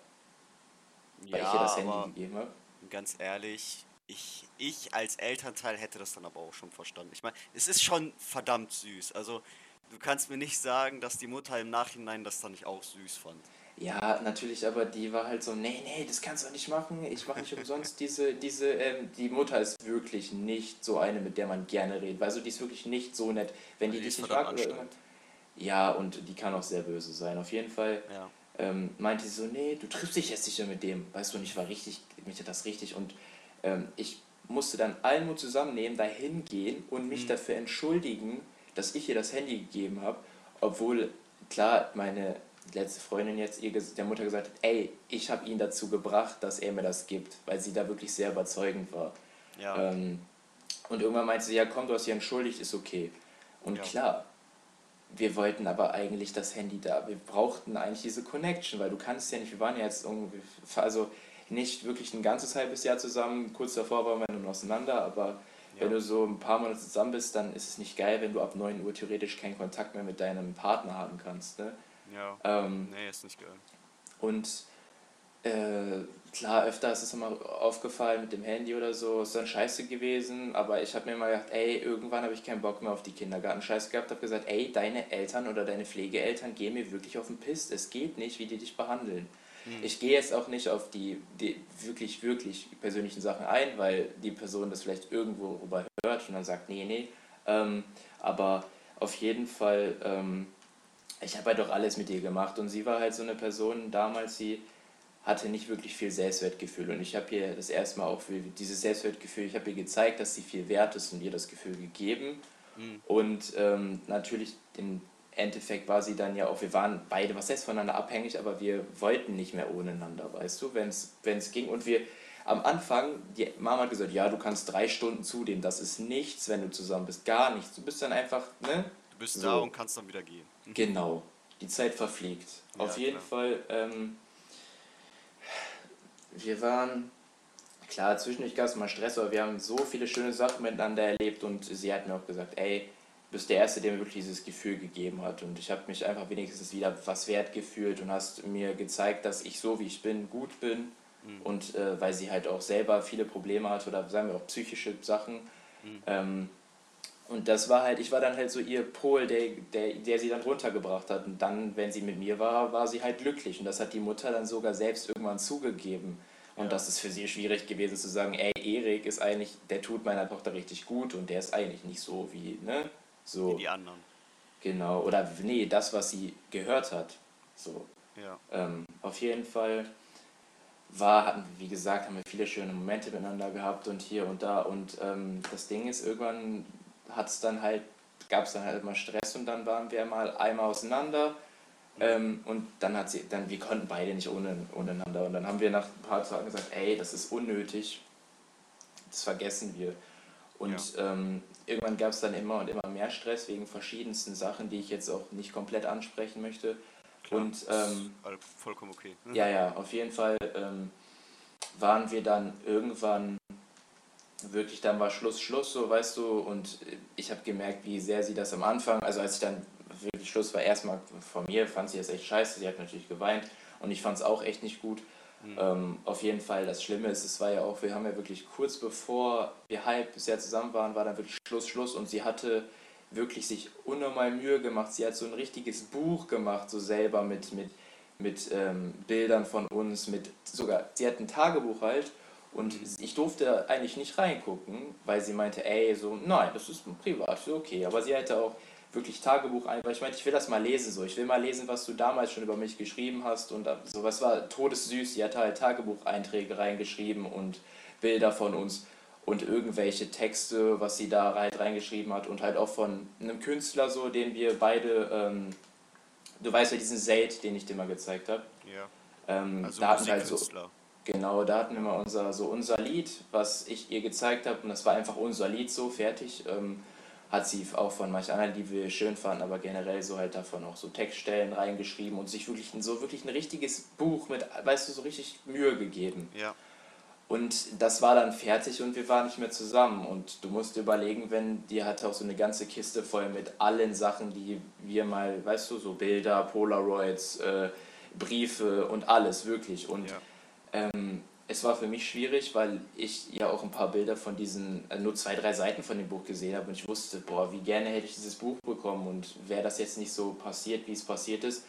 Weil ja, ich ihr das Handy gegeben habe. Ganz ehrlich, ich, ich als Elternteil hätte das dann aber auch schon verstanden. Ich meine, es ist schon verdammt süß. Also, du kannst mir nicht sagen, dass die Mutter im Nachhinein das dann nicht auch süß fand. Ja, natürlich, aber die war halt so, nee, nee, das kannst du nicht machen, ich mache nicht umsonst diese, diese, ähm, die Mutter ist wirklich nicht so eine, mit der man gerne redet, also die ist wirklich nicht so nett, wenn die, die dich nicht mag oder ja, und die kann auch sehr böse sein, auf jeden Fall ja. Ähm, meinte sie so, nee, du triffst dich jetzt sicher mit dem, weißt du, und ich war richtig, mich hat das richtig und ähm, ich musste dann allen Mut zusammennehmen, dahin gehen und mich mhm. dafür entschuldigen, dass ich ihr das Handy gegeben habe, obwohl, klar, meine letzte Freundin jetzt ihr, der Mutter gesagt hat, ey, ich habe ihn dazu gebracht, dass er mir das gibt, weil sie da wirklich sehr überzeugend war. Ja. Ähm, und irgendwann meinte sie, ja komm, du hast dich entschuldigt, ist okay. Und ja. klar, wir wollten aber eigentlich das Handy da, wir brauchten eigentlich diese Connection, weil du kannst ja nicht, wir waren ja jetzt irgendwie, also nicht wirklich ein ganzes halbes Jahr zusammen. Kurz davor waren wir nun auseinander, aber ja. wenn du so ein paar Monate zusammen bist, dann ist es nicht geil, wenn du ab 9 Uhr theoretisch keinen Kontakt mehr mit deinem Partner haben kannst. Ne? Ja. Ähm, nee, ist nicht geil. Und äh, klar, öfter ist es immer aufgefallen mit dem Handy oder so, ist dann scheiße gewesen, aber ich habe mir mal gedacht, ey, irgendwann habe ich keinen Bock mehr auf die Kindergarten-Scheiße gehabt, habe gesagt, ey, deine Eltern oder deine Pflegeeltern gehen mir wirklich auf den Piss, es geht nicht, wie die dich behandeln. Mhm. Ich gehe jetzt auch nicht auf die, die wirklich, wirklich persönlichen Sachen ein, weil die Person das vielleicht irgendwo überhört und dann sagt, nee, nee. Ähm, aber auf jeden Fall, ähm, ich habe halt doch alles mit ihr gemacht und sie war halt so eine Person damals, sie hatte nicht wirklich viel Selbstwertgefühl und ich habe ihr das erste Mal auch dieses Selbstwertgefühl, ich habe ihr gezeigt, dass sie viel wert ist und ihr das Gefühl gegeben mhm. und ähm, natürlich den Endeffekt war sie dann ja auch, wir waren beide, was heißt voneinander abhängig, aber wir wollten nicht mehr ohneinander, weißt du, wenn es ging. Und wir am Anfang, die Mama hat gesagt, ja, du kannst drei Stunden zu dem, das ist nichts, wenn du zusammen bist, gar nichts. Du bist dann einfach, ne? Du bist so. da und kannst dann wieder gehen. Mhm. Genau, die Zeit verfliegt. Ja, Auf jeden klar. Fall, ähm, wir waren, klar, zwischendurch gab es mal Stress, aber wir haben so viele schöne Sachen miteinander erlebt und sie hat mir auch gesagt, ey, bist der Erste, der mir wirklich dieses Gefühl gegeben hat. Und ich habe mich einfach wenigstens wieder was wert gefühlt und hast mir gezeigt, dass ich so wie ich bin, gut bin. Mhm. Und äh, weil sie halt auch selber viele Probleme hat oder sagen wir auch psychische Sachen. Mhm. Ähm, und das war halt, ich war dann halt so ihr Pol, der, der, der sie dann runtergebracht hat. Und dann, wenn sie mit mir war, war sie halt glücklich. Und das hat die Mutter dann sogar selbst irgendwann zugegeben. Und ja. das ist für sie schwierig gewesen zu sagen, ey, Erik ist eigentlich, der tut meiner Tochter richtig gut und der ist eigentlich nicht so wie, ne? So. Wie die anderen. Genau, oder nee, das, was sie gehört hat. So. Ja. Ähm, auf jeden Fall war, hatten wie gesagt, haben wir viele schöne Momente miteinander gehabt und hier und da. Und ähm, das Ding ist, irgendwann hat es dann halt, gab es dann halt mal Stress und dann waren wir mal einmal auseinander. Ähm, und dann hat sie, dann, wir konnten beide nicht ohne, ohneinander. Und dann haben wir nach ein paar Tagen gesagt, ey, das ist unnötig. Das vergessen wir. Und ja. ähm, irgendwann gab es dann immer und immer mehr Stress wegen verschiedensten Sachen, die ich jetzt auch nicht komplett ansprechen möchte. Klar, und ähm, vollkommen okay. Mhm. Ja, ja, auf jeden Fall ähm, waren wir dann irgendwann wirklich dann war Schluss, Schluss, so weißt du, und ich habe gemerkt, wie sehr sie das am Anfang, also als ich dann wirklich Schluss war, erstmal von mir, fand sie das echt scheiße, sie hat natürlich geweint und ich fand es auch echt nicht gut. Mhm. Ähm, auf jeden Fall, das Schlimme ist, es war ja auch, wir haben ja wirklich kurz bevor wir halb bisher zusammen waren, war dann wirklich Schluss, Schluss und sie hatte wirklich sich unnormal Mühe gemacht. Sie hat so ein richtiges Buch gemacht, so selber mit, mit, mit ähm, Bildern von uns, mit sogar, sie hat ein Tagebuch halt und ich durfte eigentlich nicht reingucken, weil sie meinte, ey, so, nein, das ist privat, okay. Aber sie hatte auch wirklich Tagebuch ein, weil ich meinte, ich will das mal lesen, so. Ich will mal lesen, was du damals schon über mich geschrieben hast und so. Was war todessüß. Sie hatte halt Tagebucheinträge reingeschrieben und Bilder von uns und irgendwelche Texte, was sie da halt reingeschrieben hat und halt auch von einem Künstler so, den wir beide, ähm, du weißt ja diesen Zaid, den ich dir mal gezeigt habe. Ja. Ähm, also da hatten halt so, genau, da hatten wir mal unser, so unser Lied, was ich ihr gezeigt habe und das war einfach unser Lied so, fertig. Ähm, hat sie auch von manchen anderen, die wir schön fanden, aber generell so halt davon auch so Textstellen reingeschrieben und sich wirklich so wirklich ein richtiges Buch mit, weißt du, so richtig Mühe gegeben. Ja. Und das war dann fertig und wir waren nicht mehr zusammen. Und du musst überlegen, wenn die hatte auch so eine ganze Kiste voll mit allen Sachen, die wir mal, weißt du, so Bilder, Polaroids, äh, Briefe und alles, wirklich. Und ja. Ähm, es war für mich schwierig, weil ich ja auch ein paar Bilder von diesen, äh, nur zwei, drei Seiten von dem Buch gesehen habe und ich wusste, boah, wie gerne hätte ich dieses Buch bekommen und wäre das jetzt nicht so passiert, wie es passiert ist,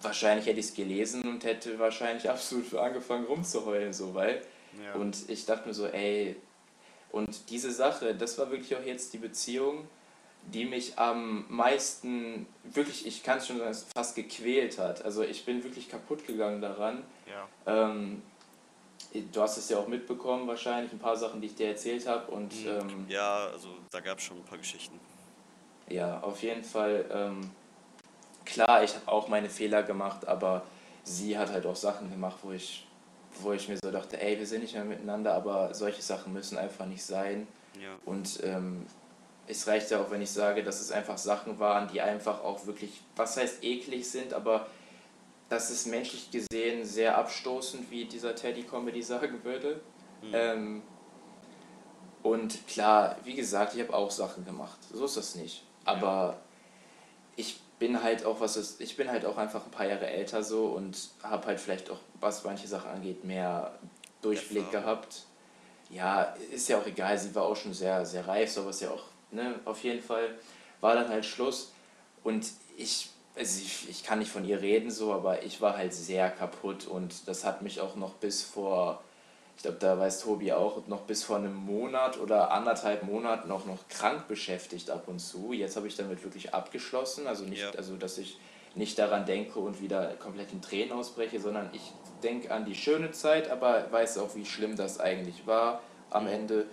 wahrscheinlich hätte ich es gelesen und hätte wahrscheinlich absolut angefangen rumzuheulen, so, weil ja. Und ich dachte mir so, ey, und diese Sache, das war wirklich auch jetzt die Beziehung, die mich am meisten, wirklich, ich kann es schon sagen, fast gequält hat. Also ich bin wirklich kaputt gegangen daran. Ja. Ähm, du hast es ja auch mitbekommen wahrscheinlich, ein paar Sachen, die ich dir erzählt habe. Und, mhm. ähm, ja, also da gab es schon ein paar Geschichten. Ja, auf jeden Fall. Ähm, klar, ich habe auch meine Fehler gemacht, aber sie hat halt auch Sachen gemacht, wo ich wo ich mir so dachte, ey, wir sind nicht mehr miteinander, aber solche Sachen müssen einfach nicht sein. Ja. Und ähm, es reicht ja auch, wenn ich sage, dass es einfach Sachen waren, die einfach auch wirklich, was heißt eklig sind, aber das ist menschlich gesehen sehr abstoßend, wie dieser Teddy Comedy sagen würde. Mhm. Ähm, und klar, wie gesagt, ich habe auch Sachen gemacht. So ist das nicht. Aber ja. ich bin halt auch, was ist, ich bin halt auch einfach ein paar Jahre älter so und habe halt vielleicht auch, was manche Sachen angeht, mehr Durchblick gehabt. Ja, ist ja auch egal, sie war auch schon sehr, sehr reif, sowas ja auch, ne, auf jeden Fall war dann halt Schluss und ich, also ich, ich kann nicht von ihr reden so, aber ich war halt sehr kaputt und das hat mich auch noch bis vor ich glaube, da weiß Tobi auch, noch bis vor einem Monat oder anderthalb Monaten noch, noch krank beschäftigt ab und zu. Jetzt habe ich damit wirklich abgeschlossen, also nicht, ja. also dass ich nicht daran denke und wieder komplett in Tränen ausbreche, sondern ich denke an die schöne Zeit, aber weiß auch, wie schlimm das eigentlich war am Ende.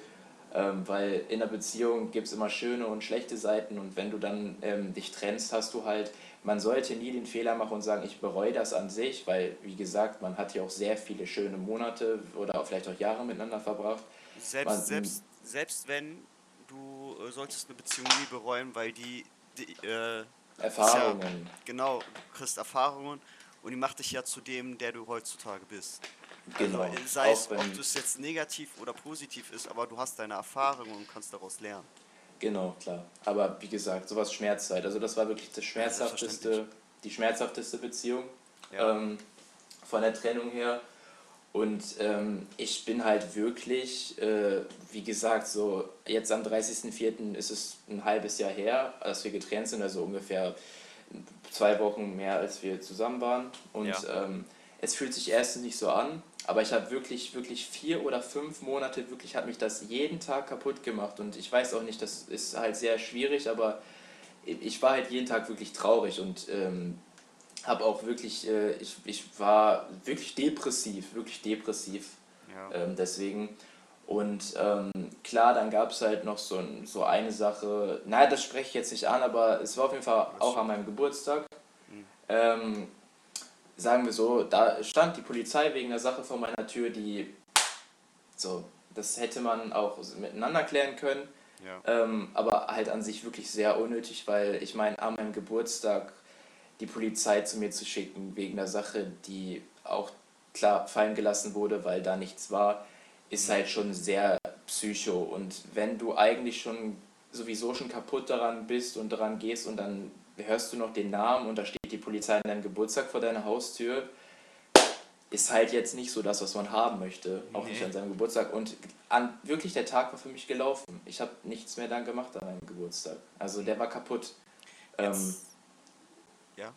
Ähm, weil in einer Beziehung gibt es immer schöne und schlechte Seiten und wenn du dann ähm, dich trennst, hast du halt man sollte nie den Fehler machen und sagen, ich bereue das an sich, weil, wie gesagt, man hat ja auch sehr viele schöne Monate oder vielleicht auch Jahre miteinander verbracht. Selbst, man, selbst, selbst wenn du äh, solltest eine Beziehung nie bereuen, weil die, die äh, Erfahrungen. Ja, genau, du kriegst Erfahrungen und die macht dich ja zu dem, der du heutzutage bist. Genau. Also, sei es, ob es jetzt negativ oder positiv ist, aber du hast deine Erfahrungen und kannst daraus lernen. Genau, klar. Aber wie gesagt, sowas schmerzt halt. Also das war wirklich das schmerzhafteste, die schmerzhafteste Beziehung ja. ähm, von der Trennung her. Und ähm, ich bin halt wirklich, äh, wie gesagt, so jetzt am 30.04. ist es ein halbes Jahr her, als wir getrennt sind, also ungefähr zwei Wochen mehr, als wir zusammen waren. Und ja. ähm, es fühlt sich erstens nicht so an, aber ich habe wirklich, wirklich vier oder fünf Monate, wirklich hat mich das jeden Tag kaputt gemacht. Und ich weiß auch nicht, das ist halt sehr schwierig, aber ich war halt jeden Tag wirklich traurig und ähm, habe auch wirklich, äh, ich, ich war wirklich depressiv, wirklich depressiv. Ja. Ähm, deswegen. Und ähm, klar, dann gab es halt noch so, so eine Sache, naja, das spreche ich jetzt nicht an, aber es war auf jeden Fall auch an meinem Geburtstag. Mhm. Ähm, sagen wir so, da stand die Polizei wegen der Sache vor meiner Tür, die so, das hätte man auch miteinander klären können. Ja. Ähm, aber halt an sich wirklich sehr unnötig, weil ich meine, an meinem Geburtstag die Polizei zu mir zu schicken wegen der Sache, die auch klar fallen gelassen wurde, weil da nichts war, ist mhm. halt schon sehr Psycho. Und wenn du eigentlich schon sowieso schon kaputt daran bist und daran gehst und dann hörst du noch den Namen und da steht die Polizei an deinem Geburtstag vor deiner Haustür, ist halt jetzt nicht so das, was man haben möchte, auch nee. nicht an seinem Geburtstag. Und an, wirklich der Tag war für mich gelaufen. Ich habe nichts mehr dann gemacht an meinem Geburtstag. Also der war kaputt. Ähm, ja.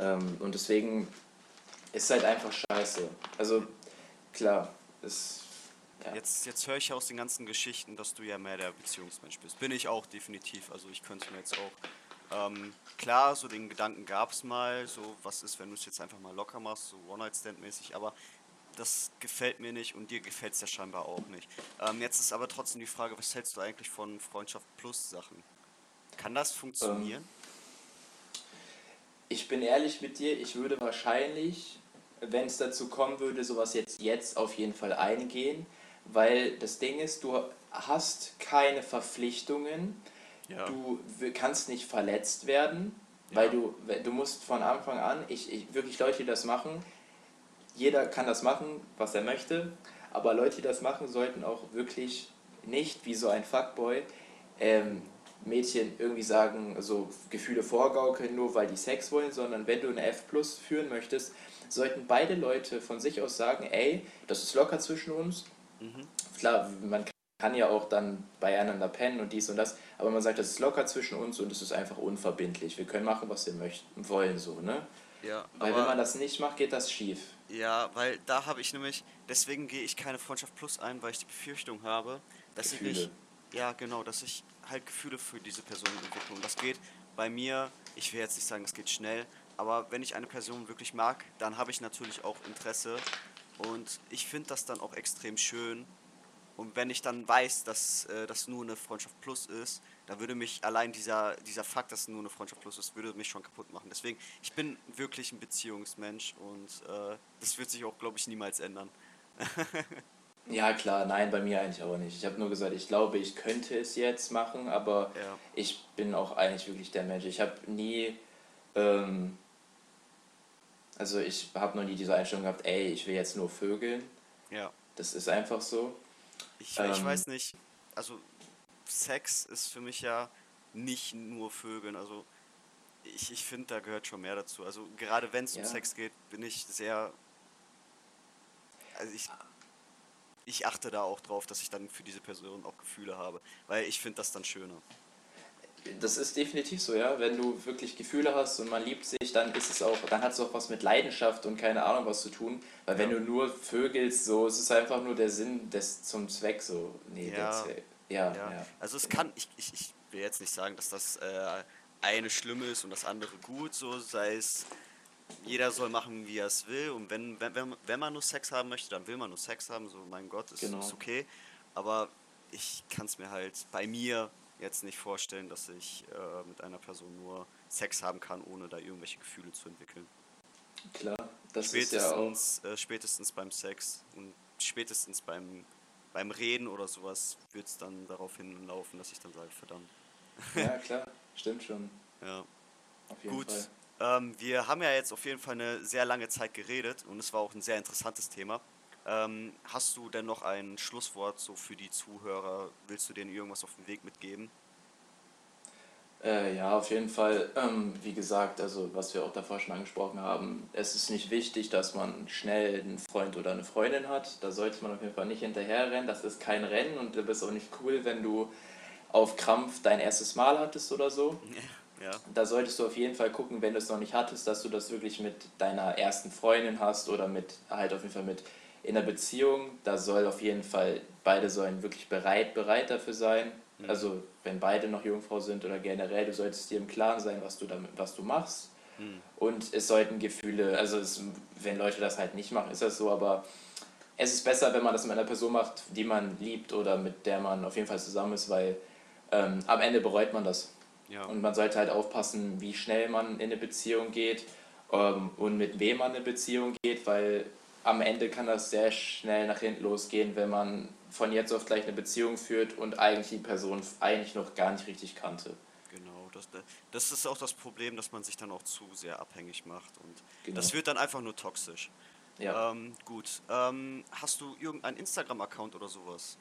Ähm, und deswegen ist halt einfach scheiße. Also klar, ist. Ja. Jetzt, jetzt höre ich aus den ganzen Geschichten, dass du ja mehr der Beziehungsmensch bist. Bin ich auch definitiv. Also ich könnte mir jetzt auch ähm, klar, so den Gedanken gab es mal, so was ist, wenn du es jetzt einfach mal locker machst, so One-Night-Stand-mäßig, aber das gefällt mir nicht und dir gefällt es ja scheinbar auch nicht. Ähm, jetzt ist aber trotzdem die Frage, was hältst du eigentlich von Freundschaft plus Sachen? Kann das funktionieren? Ähm, ich bin ehrlich mit dir, ich würde wahrscheinlich, wenn es dazu kommen würde, sowas jetzt, jetzt auf jeden Fall eingehen, weil das Ding ist, du hast keine Verpflichtungen ja. Du kannst nicht verletzt werden, ja. weil du, du musst von Anfang an, ich, ich, wirklich Leute, die das machen, jeder kann das machen, was er möchte, aber Leute, die das machen, sollten auch wirklich nicht wie so ein Fuckboy ähm, Mädchen irgendwie sagen, so Gefühle vorgaukeln, nur weil die Sex wollen, sondern wenn du eine F Plus führen möchtest, sollten beide Leute von sich aus sagen, ey, das ist locker zwischen uns. Mhm. Klar, man kann ja auch dann beieinander pennen und dies und das, aber man sagt, das ist locker zwischen uns und es ist einfach unverbindlich. Wir können machen, was wir möchten, wollen, so, ne? Ja, weil wenn man das nicht macht, geht das schief. Ja, weil da habe ich nämlich, deswegen gehe ich keine Freundschaft plus ein, weil ich die Befürchtung habe, dass Gefühle. ich ja genau, dass ich halt Gefühle für diese Person entwickle. Und das geht bei mir, ich will jetzt nicht sagen, es geht schnell, aber wenn ich eine Person wirklich mag, dann habe ich natürlich auch Interesse. Und ich finde das dann auch extrem schön, und wenn ich dann weiß, dass äh, das nur eine Freundschaft plus ist, dann würde mich allein dieser, dieser Fakt, dass es nur eine Freundschaft plus ist, würde mich schon kaputt machen. Deswegen, ich bin wirklich ein Beziehungsmensch und äh, das wird sich auch, glaube ich, niemals ändern. ja, klar, nein, bei mir eigentlich auch nicht. Ich habe nur gesagt, ich glaube, ich könnte es jetzt machen, aber ja. ich bin auch eigentlich wirklich der Mensch. Ich habe nie, ähm, also ich habe noch nie diese Einstellung gehabt, ey, ich will jetzt nur Vögeln. Ja. Das ist einfach so. Ich, ähm, ich weiß nicht, also Sex ist für mich ja nicht nur Vögeln, also ich, ich finde, da gehört schon mehr dazu. Also gerade wenn es ja. um Sex geht, bin ich sehr. Also ich, ich achte da auch drauf, dass ich dann für diese Person auch Gefühle habe, weil ich finde das dann schöner. Das ist definitiv so, ja. Wenn du wirklich Gefühle hast und man liebt sich, dann ist es auch, dann hat es auch was mit Leidenschaft und keine Ahnung was zu tun. Weil wenn du nur vögelst, so, es ist einfach nur der Sinn des zum Zweck so. Nee, ja. Zweck. Ja, ja. ja. Also es kann, ich, ich, ich will jetzt nicht sagen, dass das äh, eine schlimm ist und das andere gut, so sei es, jeder soll machen, wie er es will. Und wenn, wenn, wenn man nur Sex haben möchte, dann will man nur Sex haben, so mein Gott, ist, genau. ist okay. Aber ich kann es mir halt bei mir jetzt nicht vorstellen, dass ich äh, mit einer Person nur Sex haben kann, ohne da irgendwelche Gefühle zu entwickeln. Klar, das spätestens, ist ja auch... Äh, spätestens beim Sex und spätestens beim, beim Reden oder sowas wird es dann darauf hinlaufen, dass ich dann sage, verdammt. Ja, klar, stimmt schon. Ja. Auf jeden Gut. Fall. Ähm, wir haben ja jetzt auf jeden Fall eine sehr lange Zeit geredet und es war auch ein sehr interessantes Thema. Ähm, hast du denn noch ein Schlusswort so für die Zuhörer? Willst du denen irgendwas auf den Weg mitgeben? Äh, ja, auf jeden Fall. Ähm, wie gesagt, also was wir auch davor schon angesprochen haben, es ist nicht wichtig, dass man schnell einen Freund oder eine Freundin hat. Da sollte man auf jeden Fall nicht hinterherrennen. Das ist kein Rennen und du bist auch nicht cool, wenn du auf Krampf dein erstes Mal hattest oder so. Ja. Da solltest du auf jeden Fall gucken, wenn du es noch nicht hattest, dass du das wirklich mit deiner ersten Freundin hast oder mit halt auf jeden Fall mit in der Beziehung, da soll auf jeden Fall, beide sollen wirklich bereit, bereit dafür sein. Mhm. Also wenn beide noch Jungfrau sind oder generell, du solltest dir im Klaren sein, was du damit, was du machst. Mhm. Und es sollten Gefühle, also es, wenn Leute das halt nicht machen, ist das so, aber es ist besser, wenn man das mit einer Person macht, die man liebt oder mit der man auf jeden Fall zusammen ist, weil ähm, am Ende bereut man das. Ja. Und man sollte halt aufpassen, wie schnell man in eine Beziehung geht ähm, und mit wem man in eine Beziehung geht, weil am Ende kann das sehr schnell nach hinten losgehen, wenn man von jetzt auf gleich eine Beziehung führt und eigentlich die Person eigentlich noch gar nicht richtig kannte. Genau, das, das ist auch das Problem, dass man sich dann auch zu sehr abhängig macht und genau. das wird dann einfach nur toxisch. Ja. Ähm, gut, ähm, hast du irgendeinen Instagram-Account oder sowas?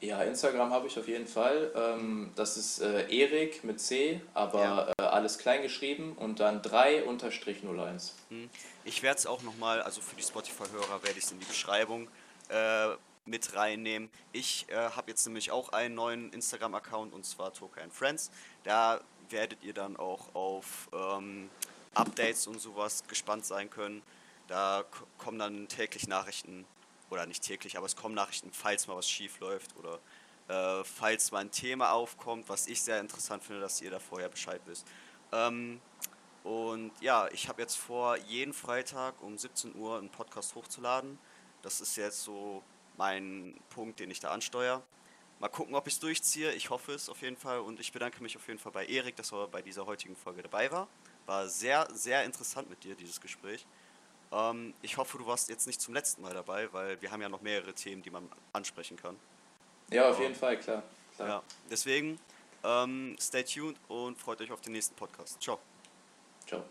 Ja, Instagram habe ich auf jeden Fall. Ähm, das ist äh, Erik mit C, aber äh, alles klein geschrieben und dann 3 unterstrich 01. Hm. Ich werde es auch nochmal, also für die Spotify-Hörer werde ich es in die Beschreibung äh, mit reinnehmen. Ich äh, habe jetzt nämlich auch einen neuen Instagram-Account und zwar Toka and Friends. Da werdet ihr dann auch auf ähm, Updates und sowas gespannt sein können. Da kommen dann täglich Nachrichten, oder nicht täglich, aber es kommen Nachrichten, falls mal was schief läuft oder äh, falls mal ein Thema aufkommt, was ich sehr interessant finde, dass ihr da vorher Bescheid wisst. Ähm, und ja, ich habe jetzt vor, jeden Freitag um 17 Uhr einen Podcast hochzuladen. Das ist jetzt so mein Punkt, den ich da ansteuere. Mal gucken, ob ich es durchziehe. Ich hoffe es auf jeden Fall. Und ich bedanke mich auf jeden Fall bei Erik, dass er bei dieser heutigen Folge dabei war. War sehr, sehr interessant mit dir, dieses Gespräch. Ähm, ich hoffe, du warst jetzt nicht zum letzten Mal dabei, weil wir haben ja noch mehrere Themen, die man ansprechen kann. Ja, auf jeden Fall, klar. klar. Ja, deswegen ähm, stay tuned und freut euch auf den nächsten Podcast. Ciao. Ciao.